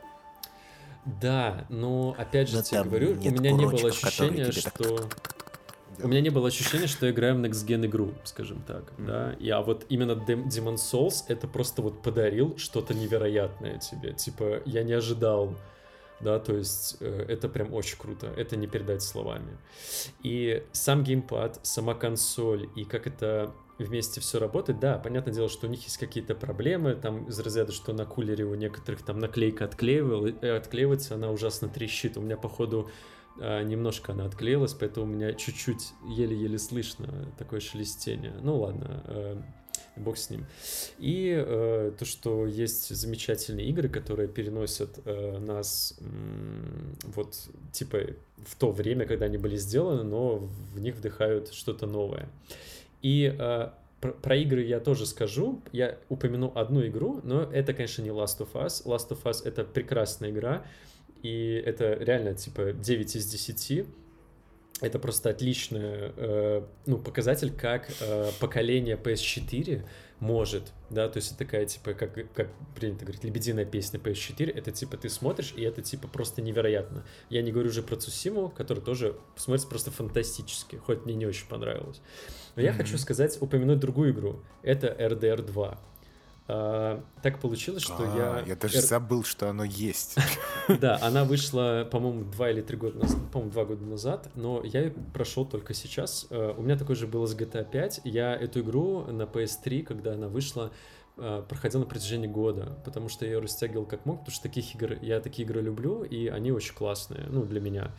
да, но опять же но тебе говорю, у меня не было ощущения, что... У меня не было ощущения, что я играю в Next Gen игру, скажем так, mm-hmm. да. И, а вот именно Demon Souls это просто вот подарил что-то невероятное тебе. Типа, я не ожидал да, то есть э, это прям очень круто, это не передать словами. И сам геймпад, сама консоль и как это вместе все работает, да, понятное дело, что у них есть какие-то проблемы, там из разряда, что на кулере у некоторых там наклейка отклеивал, э, отклеивается, она ужасно трещит, у меня походу немножко она отклеилась, поэтому у меня чуть-чуть еле-еле слышно такое шелестение. Ну ладно, э, бог с ним. И э, то, что есть замечательные игры, которые переносят э, нас, вот, типа, в то время, когда они были сделаны, но в них вдыхают что-то новое. И э, про, про игры я тоже скажу. Я упомяну одну игру, но это, конечно, не Last of Us. Last of Us — это прекрасная игра, и это реально, типа, 9 из 10 это просто отличный э, ну, показатель, как э, поколение PS4 может, да, то есть это такая, типа, как, как принято говорить, лебединая песня PS4, это, типа, ты смотришь, и это, типа, просто невероятно. Я не говорю уже про Цусиму, который тоже смотрится просто фантастически, хоть мне не очень понравилось. Но mm-hmm. я хочу сказать, упомянуть другую игру. Это RDR 2. А, так получилось, что а, я... Я даже забыл, что оно есть. Да, она вышла, по-моему, два или три года назад, по-моему, два года назад, но я прошел только сейчас. А, у меня такой же было с GTA 5. Я эту игру на PS3, когда она вышла, а, проходил на протяжении года, потому что я ее растягивал как мог, потому что таких игр, я такие игры люблю, и они очень классные, ну, для меня.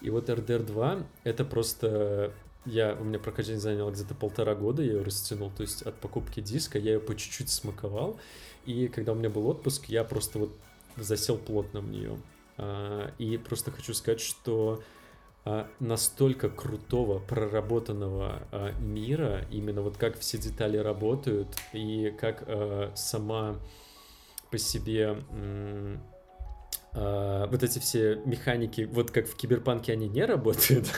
И вот RDR 2 — это просто я, у меня прохождение заняло где-то полтора года, я ее растянул, то есть от покупки диска я ее по чуть-чуть смаковал, и когда у меня был отпуск, я просто вот засел плотно в нее. А, и просто хочу сказать, что а, настолько крутого, проработанного а, мира, именно вот как все детали работают, и как сама по себе а, вот эти все механики, вот как в Киберпанке они не работают,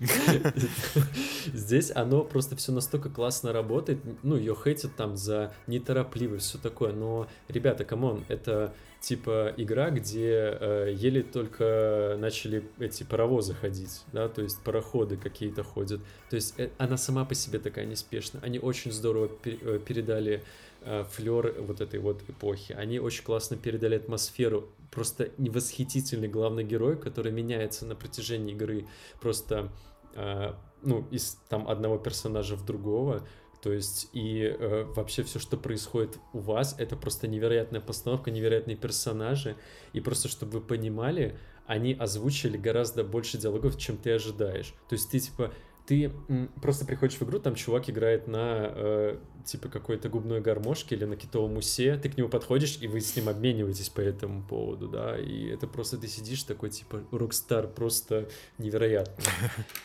здесь оно просто все настолько классно работает, ну, ее хейтят там за неторопливость, все такое, но, ребята, come on, это типа игра, где э, еле только начали эти паровозы ходить, да, то есть пароходы какие-то ходят, то есть э, она сама по себе такая неспешная, они очень здорово пер, э, передали флер вот этой вот эпохи, они очень классно передали атмосферу просто невосхитительный главный герой, который меняется на протяжении игры просто, э, ну, из там одного персонажа в другого. То есть и э, вообще все, что происходит у вас, это просто невероятная постановка, невероятные персонажи. И просто, чтобы вы понимали, они озвучили гораздо больше диалогов, чем ты ожидаешь. То есть ты типа ты просто приходишь в игру, там чувак играет на э, типа какой-то губной гармошке или на китовом усе, ты к нему подходишь, и вы с ним обмениваетесь по этому поводу, да, и это просто ты сидишь такой, типа, Rockstar, просто невероятно.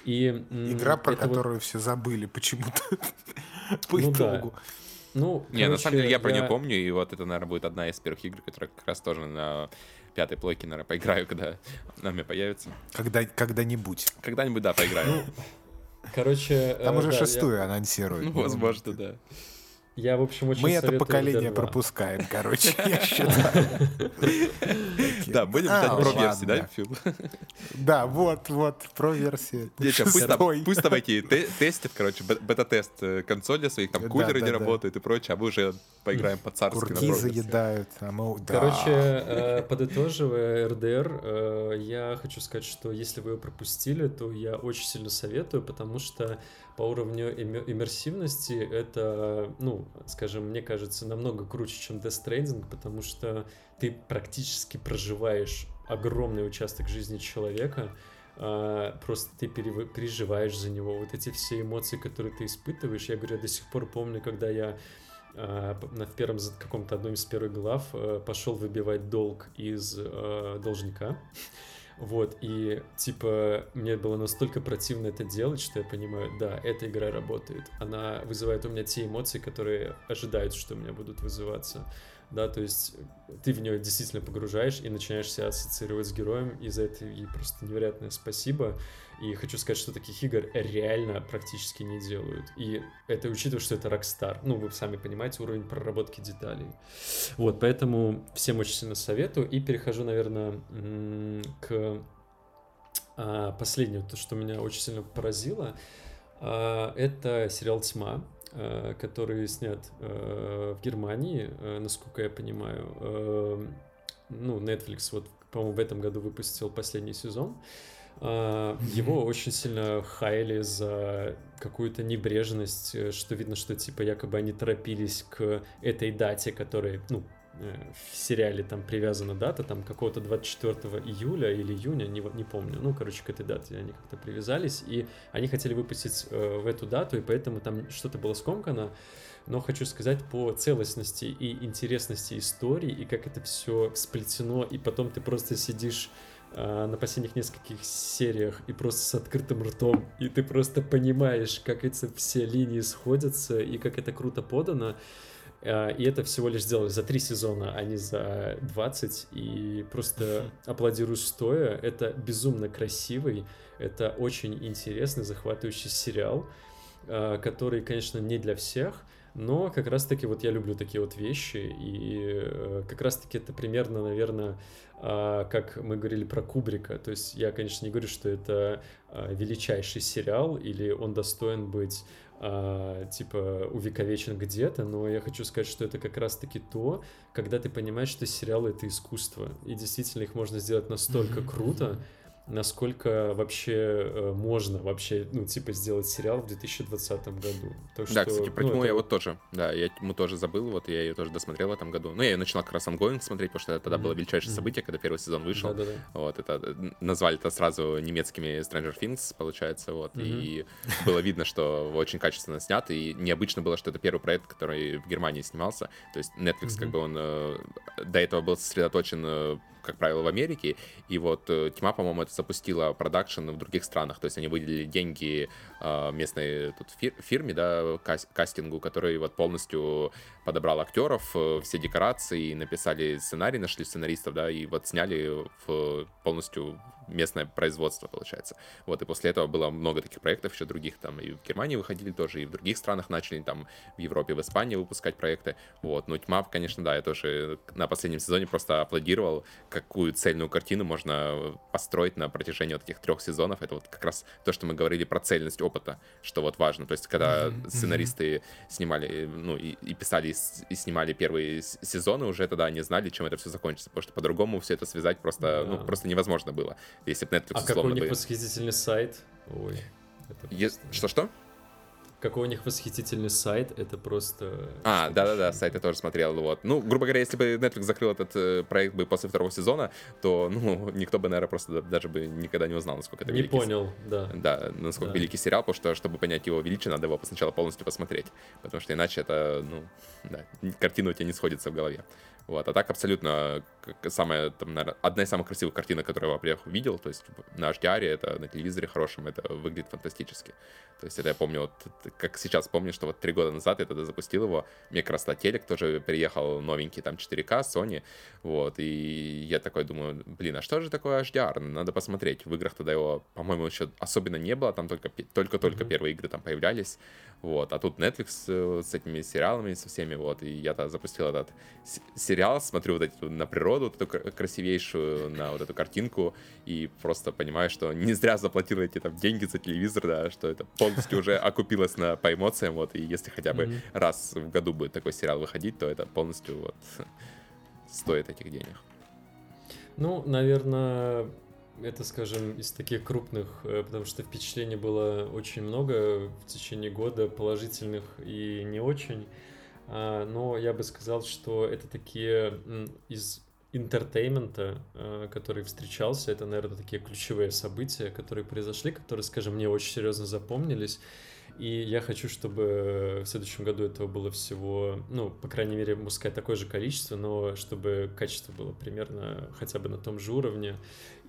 И, Игра, про которую вот... все забыли почему-то по ну, итогу. Да. Ну, Не, короче, на самом деле я про нее помню, и вот это, наверное, будет одна из первых игр, которая как раз тоже на пятой плойке, наверное, поиграю, когда она мне появится. Когда, когда-нибудь. Когда-нибудь, да, поиграю. Короче... Там э, уже да, шестую я... анонсируют. Ну, возможно, да. Я, в общем, очень Мы это поколение пропускаем, короче, я считаю. Да, будем ждать про версии, да, Фил? Да, вот, вот, про версии. Пусть там эти тестят, короче, бета-тест э, консоли своих, там кулеры не работают и прочее, а мы уже поиграем по-царски. Курки заедают, а. Короче, э, подытоживая РДР, э, я хочу сказать, что если вы его пропустили, то я очень сильно советую, потому что по уровню иммерсивности это, ну, скажем, мне кажется, намного круче, чем Death Stranding, потому что ты практически проживаешь огромный участок жизни человека, а, просто ты переживаешь за него. Вот эти все эмоции, которые ты испытываешь, я говорю, я до сих пор помню, когда я а, в первом каком-то одном из первых глав а, пошел выбивать долг из должника. Вот, и типа мне было настолько противно это делать, что я понимаю, да, эта игра работает. Она вызывает у меня те эмоции, которые ожидают, что у меня будут вызываться. Да, то есть ты в нее действительно погружаешь и начинаешь себя ассоциировать с героем, и за это ей просто невероятное спасибо. И хочу сказать, что таких игр реально практически не делают. И это учитывая, что это Rockstar. Ну, вы сами понимаете уровень проработки деталей. Вот, поэтому всем очень сильно советую. И перехожу, наверное, к а, последнему, то, что меня очень сильно поразило. А, это сериал «Тьма», который снят в Германии, насколько я понимаю. Ну, Netflix вот, по-моему, в этом году выпустил последний сезон. Его очень сильно хайли за какую-то небрежность, э, что видно, что типа якобы они торопились к этой дате, которая, ну, э, в сериале там привязана дата, там какого-то 24 июля или июня, не, не помню, ну, короче, к этой дате они как-то привязались, и они хотели выпустить э, в эту дату, и поэтому там что-то было скомкано, но хочу сказать по целостности и интересности истории, и как это все сплетено, и потом ты просто сидишь а, на последних нескольких сериях и просто с открытым ртом, и ты просто понимаешь, как эти все линии сходятся и как это круто подано. А, и это всего лишь сделали за три сезона, а не за 20. И просто аплодирую стоя. Это безумно красивый, это очень интересный, захватывающий сериал, а, который, конечно, не для всех, но как раз-таки вот я люблю такие вот вещи, и э, как раз-таки это примерно, наверное, как мы говорили про Кубрика. То есть я, конечно, не говорю, что это величайший сериал, или он достоин быть а, типа увековечен где-то, но я хочу сказать, что это как раз-таки то, когда ты понимаешь, что сериалы — это искусство, и действительно их можно сделать настолько круто, насколько вообще э, можно вообще, ну, типа, сделать сериал в 2020 году. То, что, да, кстати, про ну, тьму это... я вот тоже, да, я тьму тоже забыл, вот я ее тоже досмотрел в этом году. Ну, я ее начала как раз ongoing смотреть, потому что тогда mm-hmm. было величайшее mm-hmm. событие, когда первый сезон вышел. Да-да-да. Вот, это э, назвали это сразу немецкими Stranger Things, получается, вот, mm-hmm. и было видно, что очень качественно снят, и необычно было, что это первый проект, который в Германии снимался, то есть Netflix, mm-hmm. как бы он э, до этого был сосредоточен как правило, в Америке. И вот э, Тьма, по-моему, это запустила продакшн в других странах. То есть они выделили деньги э, местной тут фир- фирме, да, кастингу, который вот полностью подобрал актеров, э, все декорации, написали сценарий, нашли сценаристов, да, и вот сняли в полностью местное производство, получается. Вот, и после этого было много таких проектов, еще других там и в Германии выходили тоже, и в других странах начали там в Европе, в Испании выпускать проекты. Вот, ну, Тьма, конечно, да, я тоже на последнем сезоне просто аплодировал, какую цельную картину можно построить на протяжении вот этих трех сезонов. Это вот как раз то, что мы говорили про цельность опыта, что вот важно. То есть, когда mm-hmm. сценаристы снимали, ну, и, и писали, и снимали первые сезоны, уже тогда они знали, чем это все закончится, потому что по-другому все это связать просто, yeah. ну, просто невозможно было если бы Netflix А какой у них бы... восхитительный сайт? Ой. Что-что? Какой у них восхитительный сайт, это просто... А, да-да-да, сайт я тоже смотрел, вот. Ну, грубо говоря, если бы Netflix закрыл этот э, проект бы после второго сезона, то, ну, никто бы, наверное, просто даже бы никогда не узнал, насколько это Не великий... понял, да. Да, насколько да. великий сериал, потому что, чтобы понять его величие, надо его сначала полностью посмотреть, потому что иначе это, ну, да, картина у тебя не сходится в голове. Вот, а так абсолютно самая, там, наверное, одна из самых красивых картинок, которую я, во-первых, видел, то есть на HDR, это на телевизоре хорошем, это выглядит фантастически. То есть это я помню, вот, как сейчас помню, что вот три года назад я тогда запустил его, мне как раз телек тоже переехал новенький, там 4К, Sony, вот, и я такой думаю, блин, а что же такое HDR? Надо посмотреть. В играх тогда его, по-моему, еще особенно не было, там только только-только mm-hmm. первые игры там появлялись, вот, а тут Netflix э, с этими сериалами, со всеми, вот, и я тогда запустил этот сериал, смотрю вот эту на природу, вот эту красивейшую, на вот эту картинку, и просто понимаю, что не зря заплатил эти там деньги за телевизор, да, что это полностью уже окупилось на, по эмоциям, вот, и если хотя бы mm-hmm. раз в году будет такой сериал выходить, то это полностью вот стоит этих денег. Ну, наверное, это, скажем, из таких крупных, э, потому что впечатлений было очень много в течение года, положительных и не очень. А, но я бы сказал, что это такие из entertainment а, э, который встречался, это, наверное, такие ключевые события, которые произошли, которые, скажем, мне очень серьезно запомнились. И я хочу, чтобы в следующем году этого было всего, ну, по крайней мере, можно сказать, такое же количество, но чтобы качество было примерно хотя бы на том же уровне,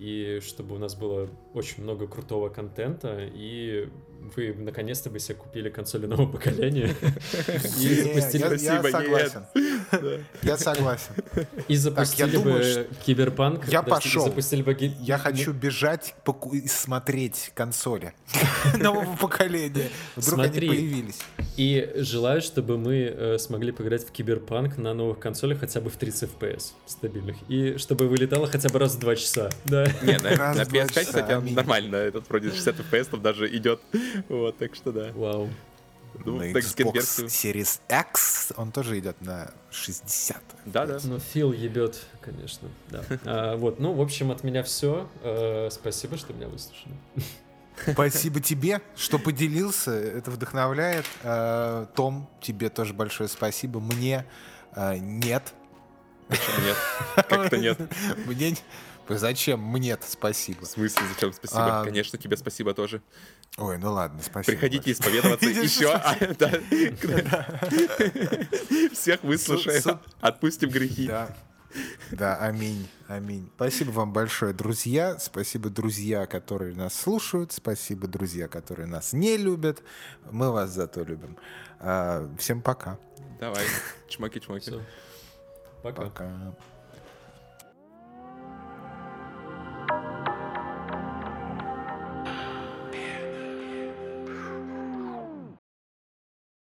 и чтобы у нас было очень много крутого контента, и вы наконец-то бы себе купили консоли нового поколения и запустили... Я согласен. Я согласен. И запустили бы Киберпанк. Я пошел. Я хочу бежать и смотреть консоли нового поколения. Вдруг они появились. И желаю, чтобы мы э, смогли поиграть в Киберпанк на новых консолях хотя бы в 30 FPS стабильных. И чтобы вылетало хотя бы раз в 2 часа. Да. Не, на, на PS5, кстати, нормально. Этот вроде 60 FPS там даже идет. Вот, так что да. Вау. Ну, на Xbox Series X он тоже идет на 60. Да, да. Ну, Фил ебет, конечно. Да. А, вот, ну, в общем, от меня все. А, спасибо, что меня выслушали. Спасибо тебе, что поделился. Это вдохновляет. А, Том, тебе тоже большое спасибо. Мне а, нет. Почему нет? Как-то нет. Мне Зачем мне-то спасибо? В смысле, зачем спасибо? А... Конечно, тебе спасибо тоже. Ой, ну ладно, спасибо. Приходите исповедоваться еще. А, Всех выслушаем, отпустим грехи. Да, аминь, аминь. Спасибо вам большое, друзья. Спасибо, друзья, которые нас слушают. Спасибо, друзья, которые нас не любят. Мы вас зато любим. А, всем пока. Давай, чмоки-чмоки. Пока. Пока.